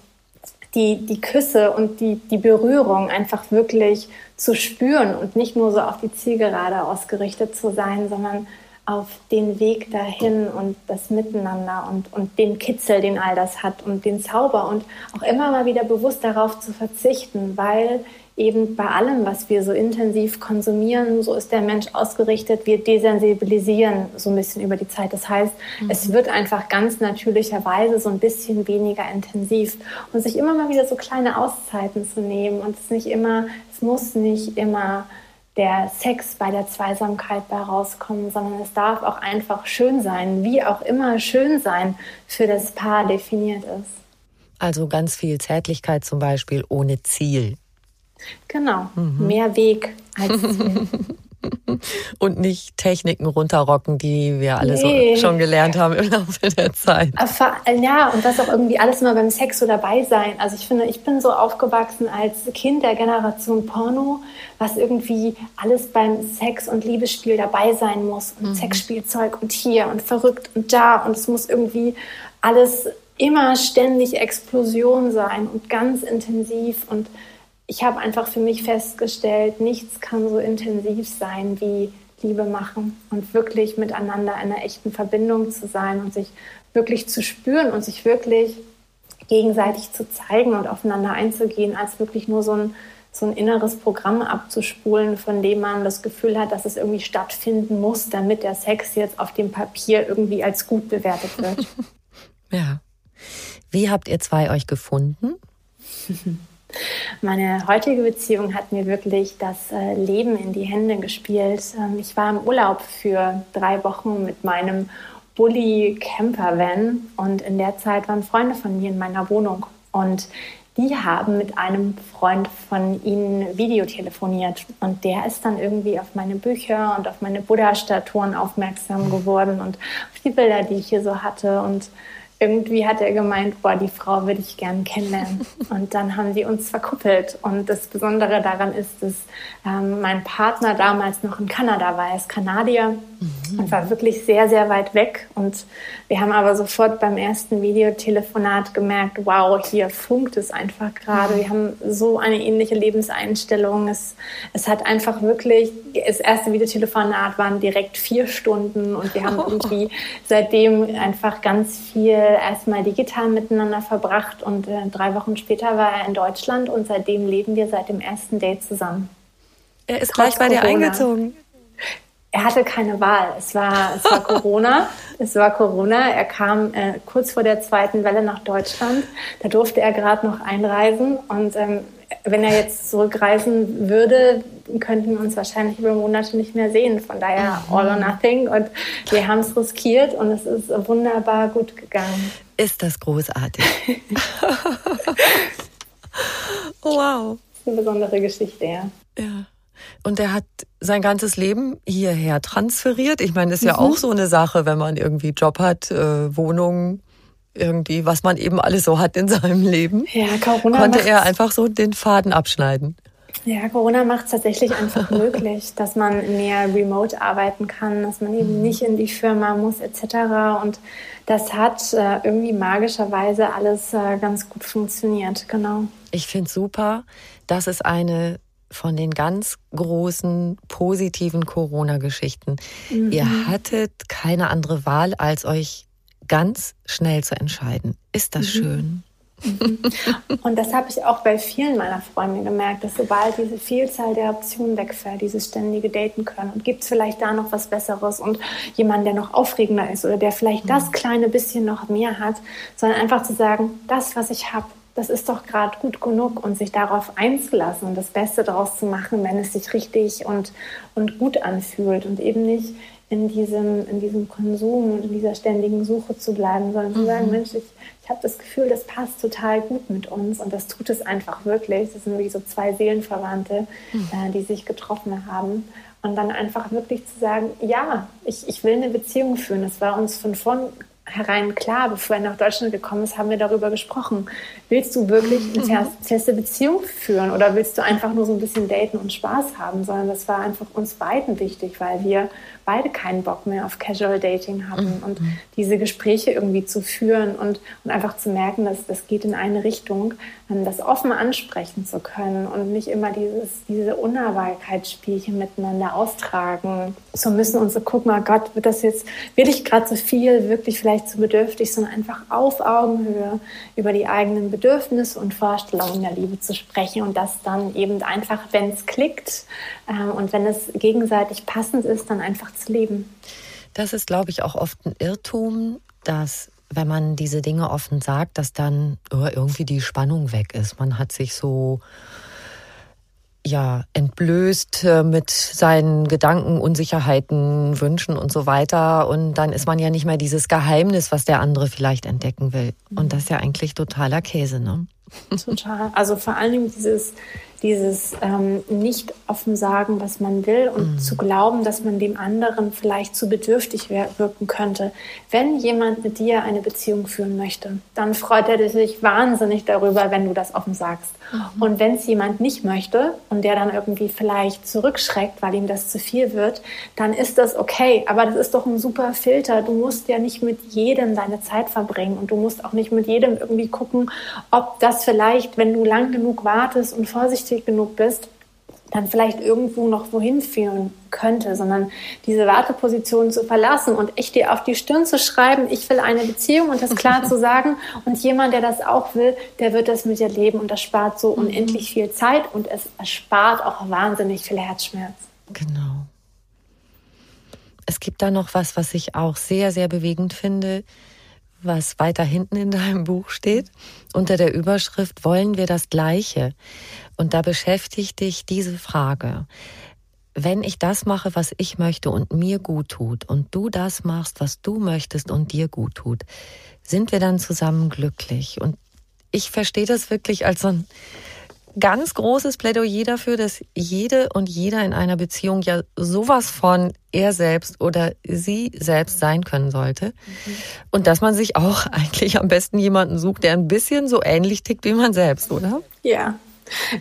die, die Küsse und die, die Berührung einfach wirklich zu spüren und nicht nur so auf die Zielgerade ausgerichtet zu sein, sondern auf den Weg dahin und das Miteinander und, und den Kitzel, den all das hat und den Zauber und auch immer mal wieder bewusst darauf zu verzichten, weil eben bei allem, was wir so intensiv konsumieren, so ist der Mensch ausgerichtet, wir desensibilisieren so ein bisschen über die Zeit. Das heißt, mhm. es wird einfach ganz natürlicherweise so ein bisschen weniger intensiv und sich immer mal wieder so kleine Auszeiten zu nehmen und es nicht immer, es muss nicht immer der Sex bei der Zweisamkeit bei rauskommen, sondern es darf auch einfach schön sein, wie auch immer schön sein für das Paar definiert ist. Also ganz viel Zärtlichkeit zum Beispiel ohne Ziel. Genau, mhm. mehr Weg als Ziel. Und nicht Techniken runterrocken, die wir alle nee. so schon gelernt haben im Laufe der Zeit. Ja, und das auch irgendwie alles immer beim Sex so dabei sein. Also ich finde, ich bin so aufgewachsen als Kind der Generation Porno, was irgendwie alles beim Sex und Liebesspiel dabei sein muss. Und mhm. Sexspielzeug und hier und verrückt und da. Und es muss irgendwie alles immer ständig Explosion sein und ganz intensiv und ich habe einfach für mich festgestellt, nichts kann so intensiv sein wie Liebe machen und wirklich miteinander in einer echten Verbindung zu sein und sich wirklich zu spüren und sich wirklich gegenseitig zu zeigen und aufeinander einzugehen, als wirklich nur so ein, so ein inneres Programm abzuspulen, von dem man das Gefühl hat, dass es irgendwie stattfinden muss, damit der Sex jetzt auf dem Papier irgendwie als gut bewertet wird. ja. Wie habt ihr zwei euch gefunden? Meine heutige Beziehung hat mir wirklich das äh, Leben in die Hände gespielt. Ähm, ich war im Urlaub für drei Wochen mit meinem Bully Camper Van und in der Zeit waren Freunde von mir in meiner Wohnung. Und die haben mit einem Freund von ihnen videotelefoniert. Und der ist dann irgendwie auf meine Bücher und auf meine Buddha-Statuen aufmerksam geworden und auf die Bilder, die ich hier so hatte. Und irgendwie hat er gemeint, boah, die Frau würde ich gern kennenlernen. Und dann haben die uns verkuppelt. Und das Besondere daran ist, dass ähm, mein Partner damals noch in Kanada war. Er ist Kanadier mhm. und war wirklich sehr, sehr weit weg. Und wir haben aber sofort beim ersten Videotelefonat gemerkt, wow, hier funkt es einfach gerade. Wir haben so eine ähnliche Lebenseinstellung. Es, es hat einfach wirklich, das erste Videotelefonat waren direkt vier Stunden und wir haben irgendwie seitdem einfach ganz viel erstmal digital miteinander verbracht und äh, drei Wochen später war er in Deutschland und seitdem leben wir seit dem ersten Date zusammen. Er ist Trotz gleich bei Corona. dir eingezogen. Er hatte keine Wahl. Es war, es war Corona. es war Corona. Er kam äh, kurz vor der zweiten Welle nach Deutschland. Da durfte er gerade noch einreisen. Und ähm, wenn er jetzt zurückreisen würde, könnten wir uns wahrscheinlich über Monate nicht mehr sehen. Von daher mhm. all or nothing. Und wir haben es riskiert und es ist wunderbar gut gegangen. Ist das großartig. wow. Das ist eine besondere Geschichte, ja. Ja. Und er hat sein ganzes Leben hierher transferiert. Ich meine, das ist mhm. ja auch so eine Sache, wenn man irgendwie Job hat, äh, Wohnung, irgendwie, was man eben alles so hat in seinem Leben. Ja, Corona konnte er einfach so den Faden abschneiden. Ja, Corona macht es tatsächlich einfach möglich, dass man mehr remote arbeiten kann, dass man eben nicht in die Firma muss etc. Und das hat äh, irgendwie magischerweise alles äh, ganz gut funktioniert, genau. Ich finde super, dass es eine von den ganz großen positiven Corona-Geschichten. Mhm. Ihr hattet keine andere Wahl, als euch ganz schnell zu entscheiden. Ist das mhm. schön? Und das habe ich auch bei vielen meiner Freunde gemerkt, dass sobald diese Vielzahl der Optionen wegfällt, dieses ständige Daten können und gibt es vielleicht da noch was Besseres und jemand, der noch aufregender ist oder der vielleicht das mhm. kleine bisschen noch mehr hat, sondern einfach zu sagen, das, was ich habe, das ist doch gerade gut genug und sich darauf einzulassen und das Beste daraus zu machen, wenn es sich richtig und, und gut anfühlt und eben nicht in diesem, in diesem Konsum und in dieser ständigen Suche zu bleiben, sondern mhm. zu sagen, Mensch, ich, ich habe das Gefühl, das passt total gut mit uns und das tut es einfach wirklich. Das sind wie so zwei Seelenverwandte, mhm. äh, die sich getroffen haben. Und dann einfach wirklich zu sagen, ja, ich, ich will eine Beziehung führen. Das war uns von vorn herein klar, bevor er nach Deutschland gekommen ist, haben wir darüber gesprochen. Willst du wirklich eine mhm. feste Beziehung führen oder willst du einfach nur so ein bisschen daten und Spaß haben? Sondern das war einfach uns beiden wichtig, weil wir beide keinen Bock mehr auf Casual Dating hatten mhm. und diese Gespräche irgendwie zu führen und, und einfach zu merken, dass das geht in eine Richtung, das offen ansprechen zu können und nicht immer dieses, diese Unnahbarkeitsspielchen miteinander austragen zu müssen und zu gucken, oh Gott, wird das jetzt, will ich gerade so viel, wirklich vielleicht zu bedürftig, sondern einfach auf Augenhöhe über die eigenen Bedürfnisse und Vorstellungen der Liebe zu sprechen und das dann eben einfach, wenn es klickt ähm, und wenn es gegenseitig passend ist, dann einfach zu leben. Das ist, glaube ich, auch oft ein Irrtum, dass wenn man diese Dinge offen sagt, dass dann irgendwie die Spannung weg ist. Man hat sich so ja entblößt äh, mit seinen Gedanken, Unsicherheiten, Wünschen und so weiter und dann ist man ja nicht mehr dieses Geheimnis, was der andere vielleicht entdecken will. Und das ist ja eigentlich totaler Käse, ne? Total. Also vor allen Dingen dieses dieses ähm, nicht offen sagen, was man will und mhm. zu glauben, dass man dem anderen vielleicht zu bedürftig wirken könnte. Wenn jemand mit dir eine Beziehung führen möchte, dann freut er sich wahnsinnig darüber, wenn du das offen sagst. Mhm. Und wenn es jemand nicht möchte und der dann irgendwie vielleicht zurückschreckt, weil ihm das zu viel wird, dann ist das okay. Aber das ist doch ein super Filter. Du musst ja nicht mit jedem deine Zeit verbringen und du musst auch nicht mit jedem irgendwie gucken, ob das vielleicht, wenn du lang genug wartest und vorsichtig vorsichtig genug bist, dann vielleicht irgendwo noch wohin führen könnte, sondern diese Warteposition zu verlassen und echt dir auf die Stirn zu schreiben, ich will eine Beziehung und das klar zu sagen. Und jemand, der das auch will, der wird das mit dir leben und das spart so mhm. unendlich viel Zeit und es erspart auch wahnsinnig viel Herzschmerz. Genau. Es gibt da noch was, was ich auch sehr, sehr bewegend finde, was weiter hinten in deinem Buch steht, unter der Überschrift Wollen wir das Gleiche? Und da beschäftigt dich diese Frage. Wenn ich das mache, was ich möchte und mir gut tut, und du das machst, was du möchtest und dir gut tut, sind wir dann zusammen glücklich? Und ich verstehe das wirklich als so ein ganz großes Plädoyer dafür, dass jede und jeder in einer Beziehung ja sowas von er selbst oder sie selbst sein können sollte. Mhm. Und dass man sich auch eigentlich am besten jemanden sucht, der ein bisschen so ähnlich tickt wie man selbst, oder? Ja,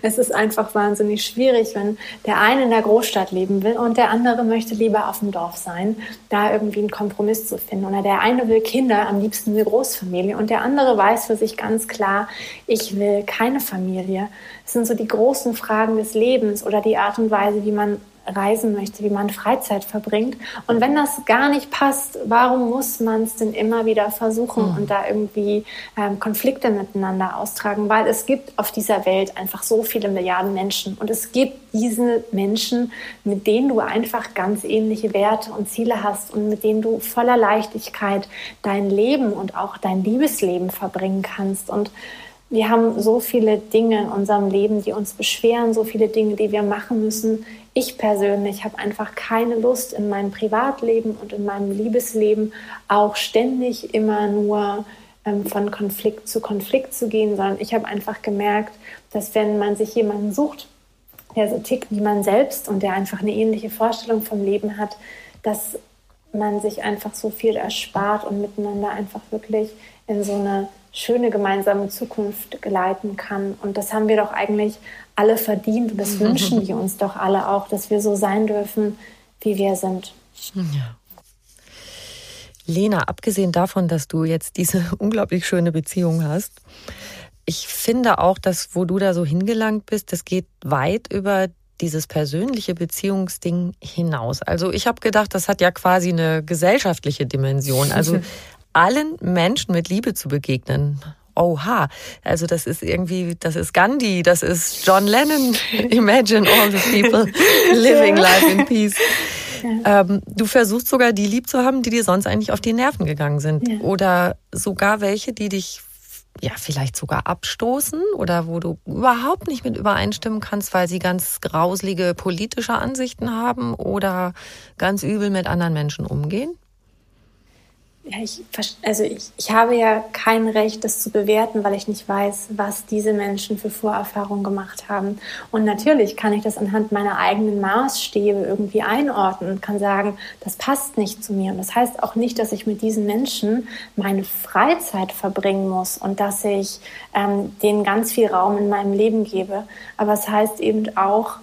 es ist einfach wahnsinnig schwierig, wenn der eine in der Großstadt leben will und der andere möchte lieber auf dem Dorf sein, da irgendwie einen Kompromiss zu finden. Oder der eine will Kinder, am liebsten eine Großfamilie und der andere weiß für sich ganz klar, ich will keine Familie. Es sind so die großen Fragen des Lebens oder die Art und Weise, wie man reisen möchte, wie man Freizeit verbringt. Und wenn das gar nicht passt, warum muss man es denn immer wieder versuchen mhm. und da irgendwie ähm, Konflikte miteinander austragen? Weil es gibt auf dieser Welt einfach so viele Milliarden Menschen und es gibt diese Menschen, mit denen du einfach ganz ähnliche Werte und Ziele hast und mit denen du voller Leichtigkeit dein Leben und auch dein Liebesleben verbringen kannst. Und wir haben so viele Dinge in unserem Leben, die uns beschweren, so viele Dinge, die wir machen müssen. Ich persönlich habe einfach keine Lust in meinem Privatleben und in meinem Liebesleben auch ständig immer nur ähm, von Konflikt zu Konflikt zu gehen, sondern ich habe einfach gemerkt, dass wenn man sich jemanden sucht, der so tickt wie man selbst und der einfach eine ähnliche Vorstellung vom Leben hat, dass man sich einfach so viel erspart und miteinander einfach wirklich in so eine schöne gemeinsame Zukunft geleiten kann. Und das haben wir doch eigentlich alle verdient und das wünschen wir uns doch alle auch, dass wir so sein dürfen, wie wir sind. Ja. Lena, abgesehen davon, dass du jetzt diese unglaublich schöne Beziehung hast, ich finde auch, dass wo du da so hingelangt bist, das geht weit über dieses persönliche Beziehungsding hinaus. Also ich habe gedacht, das hat ja quasi eine gesellschaftliche Dimension. Also allen Menschen mit Liebe zu begegnen. Oha, also das ist irgendwie, das ist Gandhi, das ist John Lennon. Imagine all the people living life in peace. Ja. Ähm, du versuchst sogar die lieb zu haben, die dir sonst eigentlich auf die Nerven gegangen sind. Ja. Oder sogar welche, die dich ja vielleicht sogar abstoßen oder wo du überhaupt nicht mit übereinstimmen kannst, weil sie ganz grauslige politische Ansichten haben oder ganz übel mit anderen Menschen umgehen? Ja, ich, also ich, ich habe ja kein Recht, das zu bewerten, weil ich nicht weiß, was diese Menschen für Vorerfahrungen gemacht haben. Und natürlich kann ich das anhand meiner eigenen Maßstäbe irgendwie einordnen und kann sagen, das passt nicht zu mir. Und das heißt auch nicht, dass ich mit diesen Menschen meine Freizeit verbringen muss und dass ich ähm, denen ganz viel Raum in meinem Leben gebe. Aber es heißt eben auch,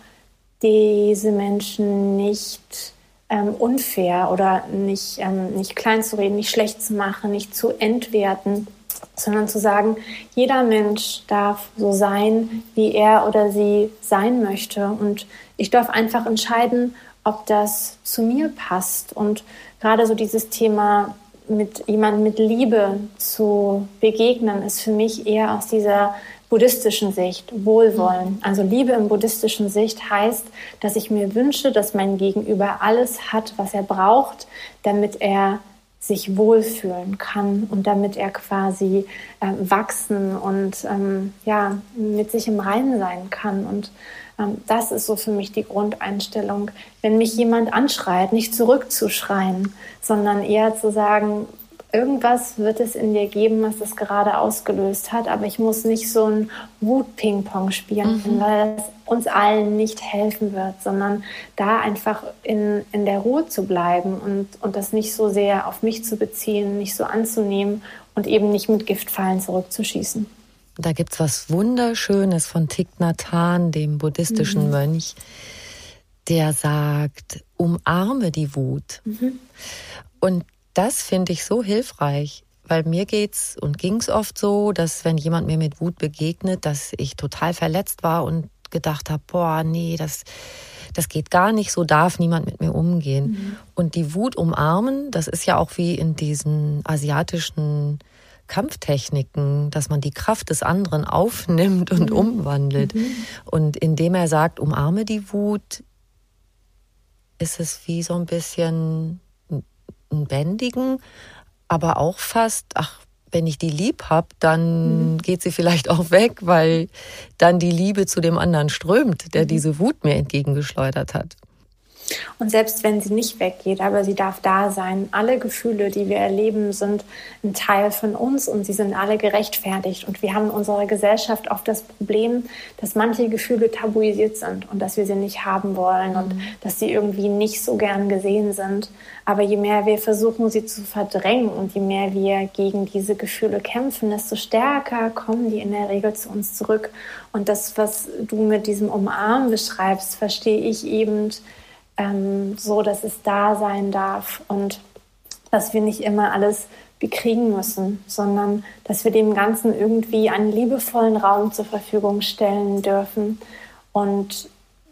diese Menschen nicht ähm, unfair oder nicht, ähm, nicht klein zu reden, nicht schlecht zu machen, nicht zu entwerten, sondern zu sagen, jeder Mensch darf so sein, wie er oder sie sein möchte. Und ich darf einfach entscheiden, ob das zu mir passt. Und gerade so dieses Thema mit jemandem mit Liebe zu begegnen, ist für mich eher aus dieser buddhistischen Sicht Wohlwollen. Also Liebe im buddhistischen Sicht heißt, dass ich mir wünsche, dass mein Gegenüber alles hat, was er braucht, damit er sich wohlfühlen kann und damit er quasi äh, wachsen und ähm, ja mit sich im Reinen sein kann und ähm, das ist so für mich die Grundeinstellung, wenn mich jemand anschreit, nicht zurückzuschreien, sondern eher zu sagen, irgendwas wird es in dir geben, was das gerade ausgelöst hat, aber ich muss nicht so ein Wut-Ping-Pong spielen, mhm. weil das uns allen nicht helfen wird, sondern da einfach in, in der Ruhe zu bleiben und, und das nicht so sehr auf mich zu beziehen, nicht so anzunehmen und eben nicht mit Giftpfeilen zurückzuschießen. Da gibt es was Wunderschönes von Thich Nhat Hanh, dem buddhistischen mhm. Mönch, der sagt, umarme die Wut. Mhm. Und das finde ich so hilfreich, weil mir geht's und ging's oft so, dass wenn jemand mir mit Wut begegnet, dass ich total verletzt war und gedacht habe, boah, nee, das das geht gar nicht, so darf niemand mit mir umgehen. Mhm. Und die Wut umarmen, das ist ja auch wie in diesen asiatischen Kampftechniken, dass man die Kraft des anderen aufnimmt und mhm. umwandelt. Mhm. Und indem er sagt, umarme die Wut, ist es wie so ein bisschen einen bändigen, aber auch fast, ach, wenn ich die lieb habe, dann mhm. geht sie vielleicht auch weg, weil dann die Liebe zu dem anderen strömt, der mhm. diese Wut mir entgegengeschleudert hat. Und selbst wenn sie nicht weggeht, aber sie darf da sein. Alle Gefühle, die wir erleben, sind ein Teil von uns und sie sind alle gerechtfertigt. Und wir haben in unserer Gesellschaft oft das Problem, dass manche Gefühle tabuisiert sind und dass wir sie nicht haben wollen mhm. und dass sie irgendwie nicht so gern gesehen sind. Aber je mehr wir versuchen, sie zu verdrängen und je mehr wir gegen diese Gefühle kämpfen, desto stärker kommen die in der Regel zu uns zurück. Und das, was du mit diesem Umarmen beschreibst, verstehe ich eben ähm, so, dass es da sein darf und dass wir nicht immer alles bekriegen müssen, sondern dass wir dem Ganzen irgendwie einen liebevollen Raum zur Verfügung stellen dürfen. Und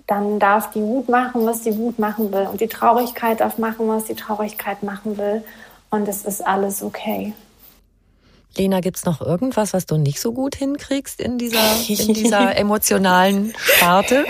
dann darf die Wut machen, was die Wut machen will. Und die Traurigkeit darf machen, was die Traurigkeit machen will. Und es ist alles okay. Lena, gibt's noch irgendwas, was du nicht so gut hinkriegst in dieser, in dieser emotionalen Sparte?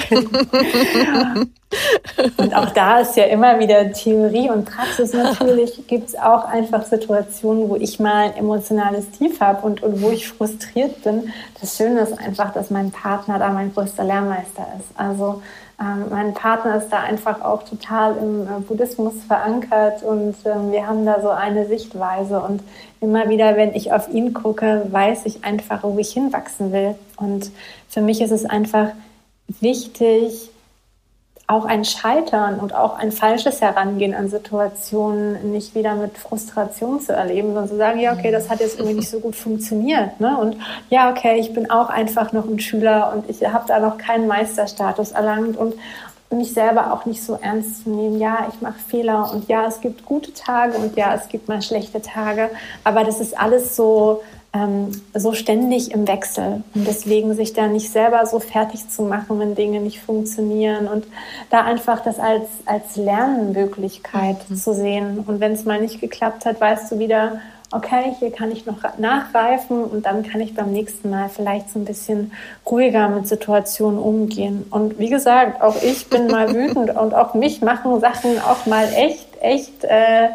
und auch da ist ja immer wieder Theorie und Praxis. Natürlich gibt's auch einfach Situationen, wo ich mal ein emotionales Tief habe und, und wo ich frustriert bin. Das Schöne ist einfach, dass mein Partner da mein größter Lehrmeister ist. Also ähm, mein Partner ist da einfach auch total im äh, Buddhismus verankert und ähm, wir haben da so eine Sichtweise. Und immer wieder, wenn ich auf ihn gucke, weiß ich einfach, wo ich hinwachsen will. Und für mich ist es einfach wichtig, auch ein Scheitern und auch ein falsches Herangehen an Situationen nicht wieder mit Frustration zu erleben, sondern zu sagen, ja, okay, das hat jetzt irgendwie nicht so gut funktioniert. Ne? Und ja, okay, ich bin auch einfach noch ein Schüler und ich habe da noch keinen Meisterstatus erlangt und mich selber auch nicht so ernst zu nehmen. Ja, ich mache Fehler und ja, es gibt gute Tage und ja, es gibt mal schlechte Tage, aber das ist alles so ähm, so ständig im Wechsel. Und deswegen sich da nicht selber so fertig zu machen, wenn Dinge nicht funktionieren und da einfach das als, als Lernmöglichkeit mhm. zu sehen. Und wenn es mal nicht geklappt hat, weißt du wieder, okay, hier kann ich noch nachreifen und dann kann ich beim nächsten Mal vielleicht so ein bisschen ruhiger mit Situationen umgehen. Und wie gesagt, auch ich bin mal wütend und auch mich machen Sachen auch mal echt, echt, äh,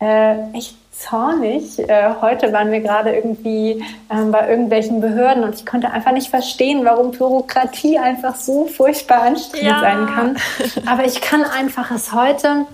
äh, echt zornig. Äh, heute waren wir gerade irgendwie ähm, bei irgendwelchen Behörden und ich konnte einfach nicht verstehen, warum Bürokratie einfach so furchtbar anstrengend ja. sein kann. Aber ich kann einfach es heute,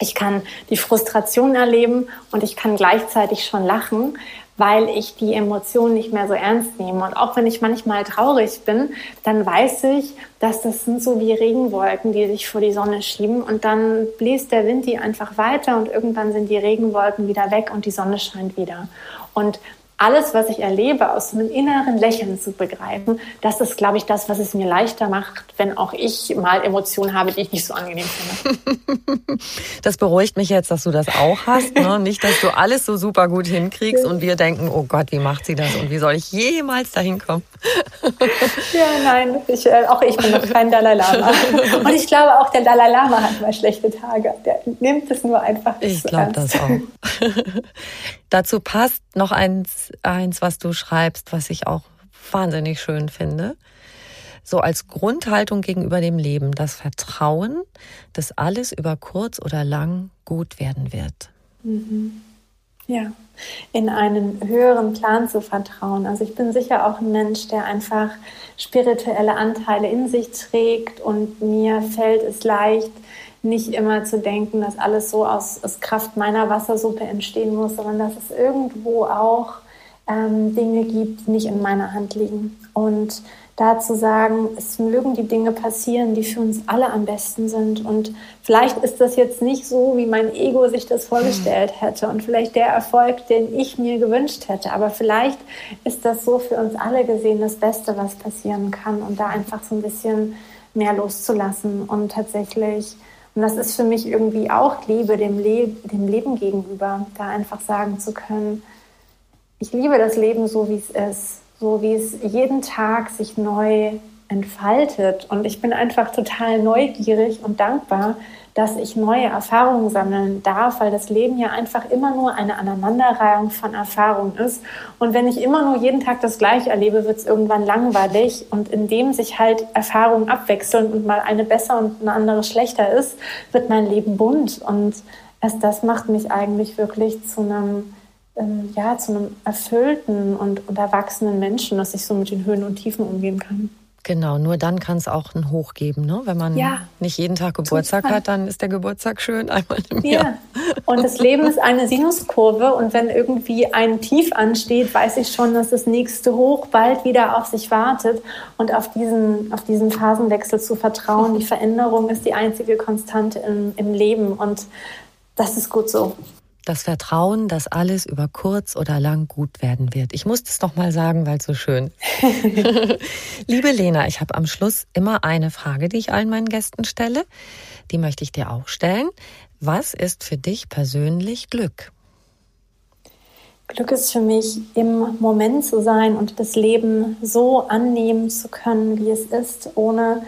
ich kann die Frustration erleben und ich kann gleichzeitig schon lachen, weil ich die Emotionen nicht mehr so ernst nehme. Und auch wenn ich manchmal traurig bin, dann weiß ich, dass das sind so wie Regenwolken, die sich vor die Sonne schieben. Und dann bläst der Wind die einfach weiter und irgendwann sind die Regenwolken wieder weg und die Sonne scheint wieder. Und alles, was ich erlebe, aus einem inneren Lächeln zu begreifen, das ist, glaube ich, das, was es mir leichter macht, wenn auch ich mal Emotionen habe, die ich nicht so angenehm finde. Das beruhigt mich jetzt, dass du das auch hast. Ne? Nicht, dass du alles so super gut hinkriegst und wir denken, oh Gott, wie macht sie das und wie soll ich jemals dahin kommen? Ja, nein, ich, äh, auch ich bin noch kein Dalai Lama. Und ich glaube, auch der Dalai Lama hat mal schlechte Tage. Der nimmt es nur einfach nicht Ich glaube das auch. Dazu passt noch eins, eins, was du schreibst, was ich auch wahnsinnig schön finde. So als Grundhaltung gegenüber dem Leben, das Vertrauen, dass alles über kurz oder lang gut werden wird. Mhm. Ja, in einen höheren Plan zu vertrauen. Also ich bin sicher auch ein Mensch, der einfach spirituelle Anteile in sich trägt und mir fällt es leicht, nicht immer zu denken, dass alles so aus, aus Kraft meiner Wassersuppe entstehen muss, sondern dass es irgendwo auch ähm, Dinge gibt, die nicht in meiner Hand liegen. Und da zu sagen, es mögen die Dinge passieren, die für uns alle am besten sind. Und vielleicht ist das jetzt nicht so, wie mein Ego sich das vorgestellt hätte und vielleicht der Erfolg, den ich mir gewünscht hätte. Aber vielleicht ist das so für uns alle gesehen das Beste, was passieren kann. Und da einfach so ein bisschen mehr loszulassen und tatsächlich und das ist für mich irgendwie auch Liebe dem, Le dem Leben gegenüber, da einfach sagen zu können, ich liebe das Leben so, wie es ist, so wie es jeden Tag sich neu entfaltet. Und ich bin einfach total neugierig und dankbar, dass ich neue Erfahrungen sammeln darf, weil das Leben ja einfach immer nur eine Aneinanderreihung von Erfahrungen ist. Und wenn ich immer nur jeden Tag das Gleiche erlebe, wird es irgendwann langweilig. Und indem sich halt Erfahrungen abwechseln und mal eine besser und eine andere schlechter ist, wird mein Leben bunt. Und erst das macht mich eigentlich wirklich zu einem äh, ja, zu einem erfüllten und, und erwachsenen Menschen, dass ich so mit den Höhen und Tiefen umgehen kann. Genau, nur dann kann es auch ein Hoch geben. Ne? Wenn man ja, nicht jeden Tag Geburtstag hat, dann ist der Geburtstag schön einmal im ja. Jahr. Und das Leben ist eine Sinuskurve und wenn irgendwie ein Tief ansteht, weiß ich schon, dass das nächste Hoch bald wieder auf sich wartet und auf diesen, auf diesen Phasenwechsel zu vertrauen. Die Veränderung ist die einzige Konstante im, im Leben und das ist gut so das Vertrauen, dass alles über kurz oder lang gut werden wird. Ich muss das noch mal sagen, weil es so schön. Liebe Lena, ich habe am Schluss immer eine Frage, die ich allen meinen Gästen stelle. Die möchte ich dir auch stellen. Was ist für dich persönlich Glück? Glück ist für mich, im Moment zu sein und das Leben so annehmen zu können, wie es ist, ohne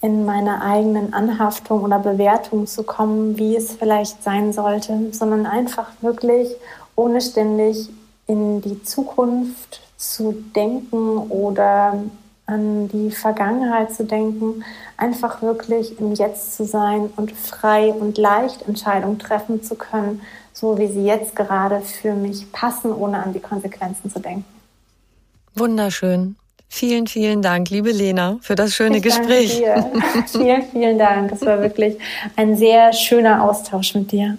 in meine eigenen Anhaftung oder Bewertung zu kommen, wie es vielleicht sein sollte, sondern einfach wirklich ohne ständig in die Zukunft zu denken oder an die Vergangenheit zu denken, einfach wirklich im Jetzt zu sein und frei und leicht Entscheidungen treffen zu können, so wie sie jetzt gerade für mich passen, ohne an die Konsequenzen zu denken. Wunderschön. Vielen, vielen Dank, liebe Lena, für das schöne ich Gespräch. vielen, vielen Dank. Es war wirklich ein sehr schöner Austausch mit dir.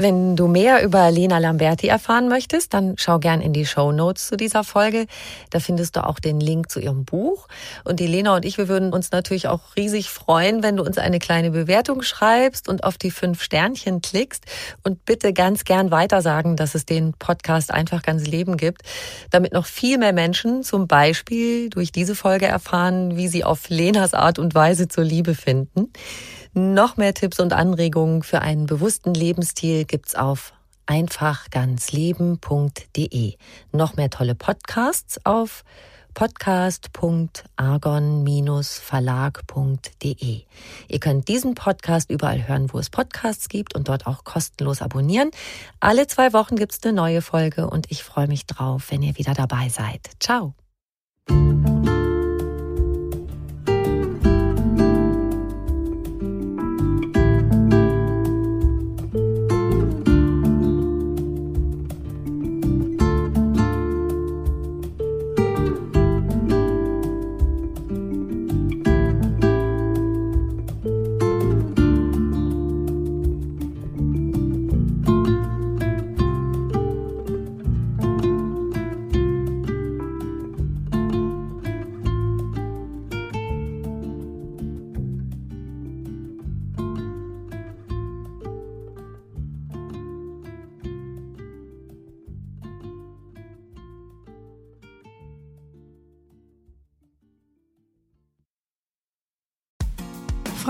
Wenn du mehr über Lena Lamberti erfahren möchtest, dann schau gern in die Show Notes zu dieser Folge. Da findest du auch den Link zu ihrem Buch. Und die Lena und ich, wir würden uns natürlich auch riesig freuen, wenn du uns eine kleine Bewertung schreibst und auf die fünf Sternchen klickst. Und bitte ganz gern weitersagen, dass es den Podcast einfach ganz Leben gibt, damit noch viel mehr Menschen zum Beispiel durch diese Folge erfahren, wie sie auf Lenas Art und Weise zur Liebe finden. Noch mehr Tipps und Anregungen für einen bewussten Lebensstil gibt's auf einfachganzleben.de. Noch mehr tolle Podcasts auf podcast.argon-verlag.de. Ihr könnt diesen Podcast überall hören, wo es Podcasts gibt und dort auch kostenlos abonnieren. Alle zwei Wochen gibt's eine neue Folge und ich freue mich drauf, wenn ihr wieder dabei seid. Ciao.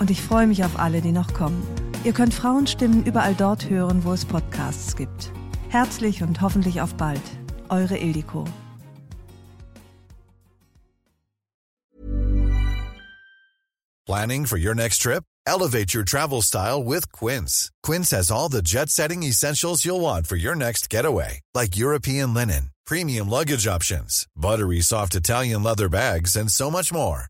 und ich freue mich auf alle, die noch kommen. Ihr könnt Frauenstimmen überall dort hören, wo es Podcasts gibt. Herzlich und hoffentlich auf bald. Eure Ildiko. Planning for your next trip? Elevate your travel style with Quince. Quince has all the jet-setting essentials you'll want for your next getaway, like European linen, premium luggage options, buttery soft Italian leather bags, and so much more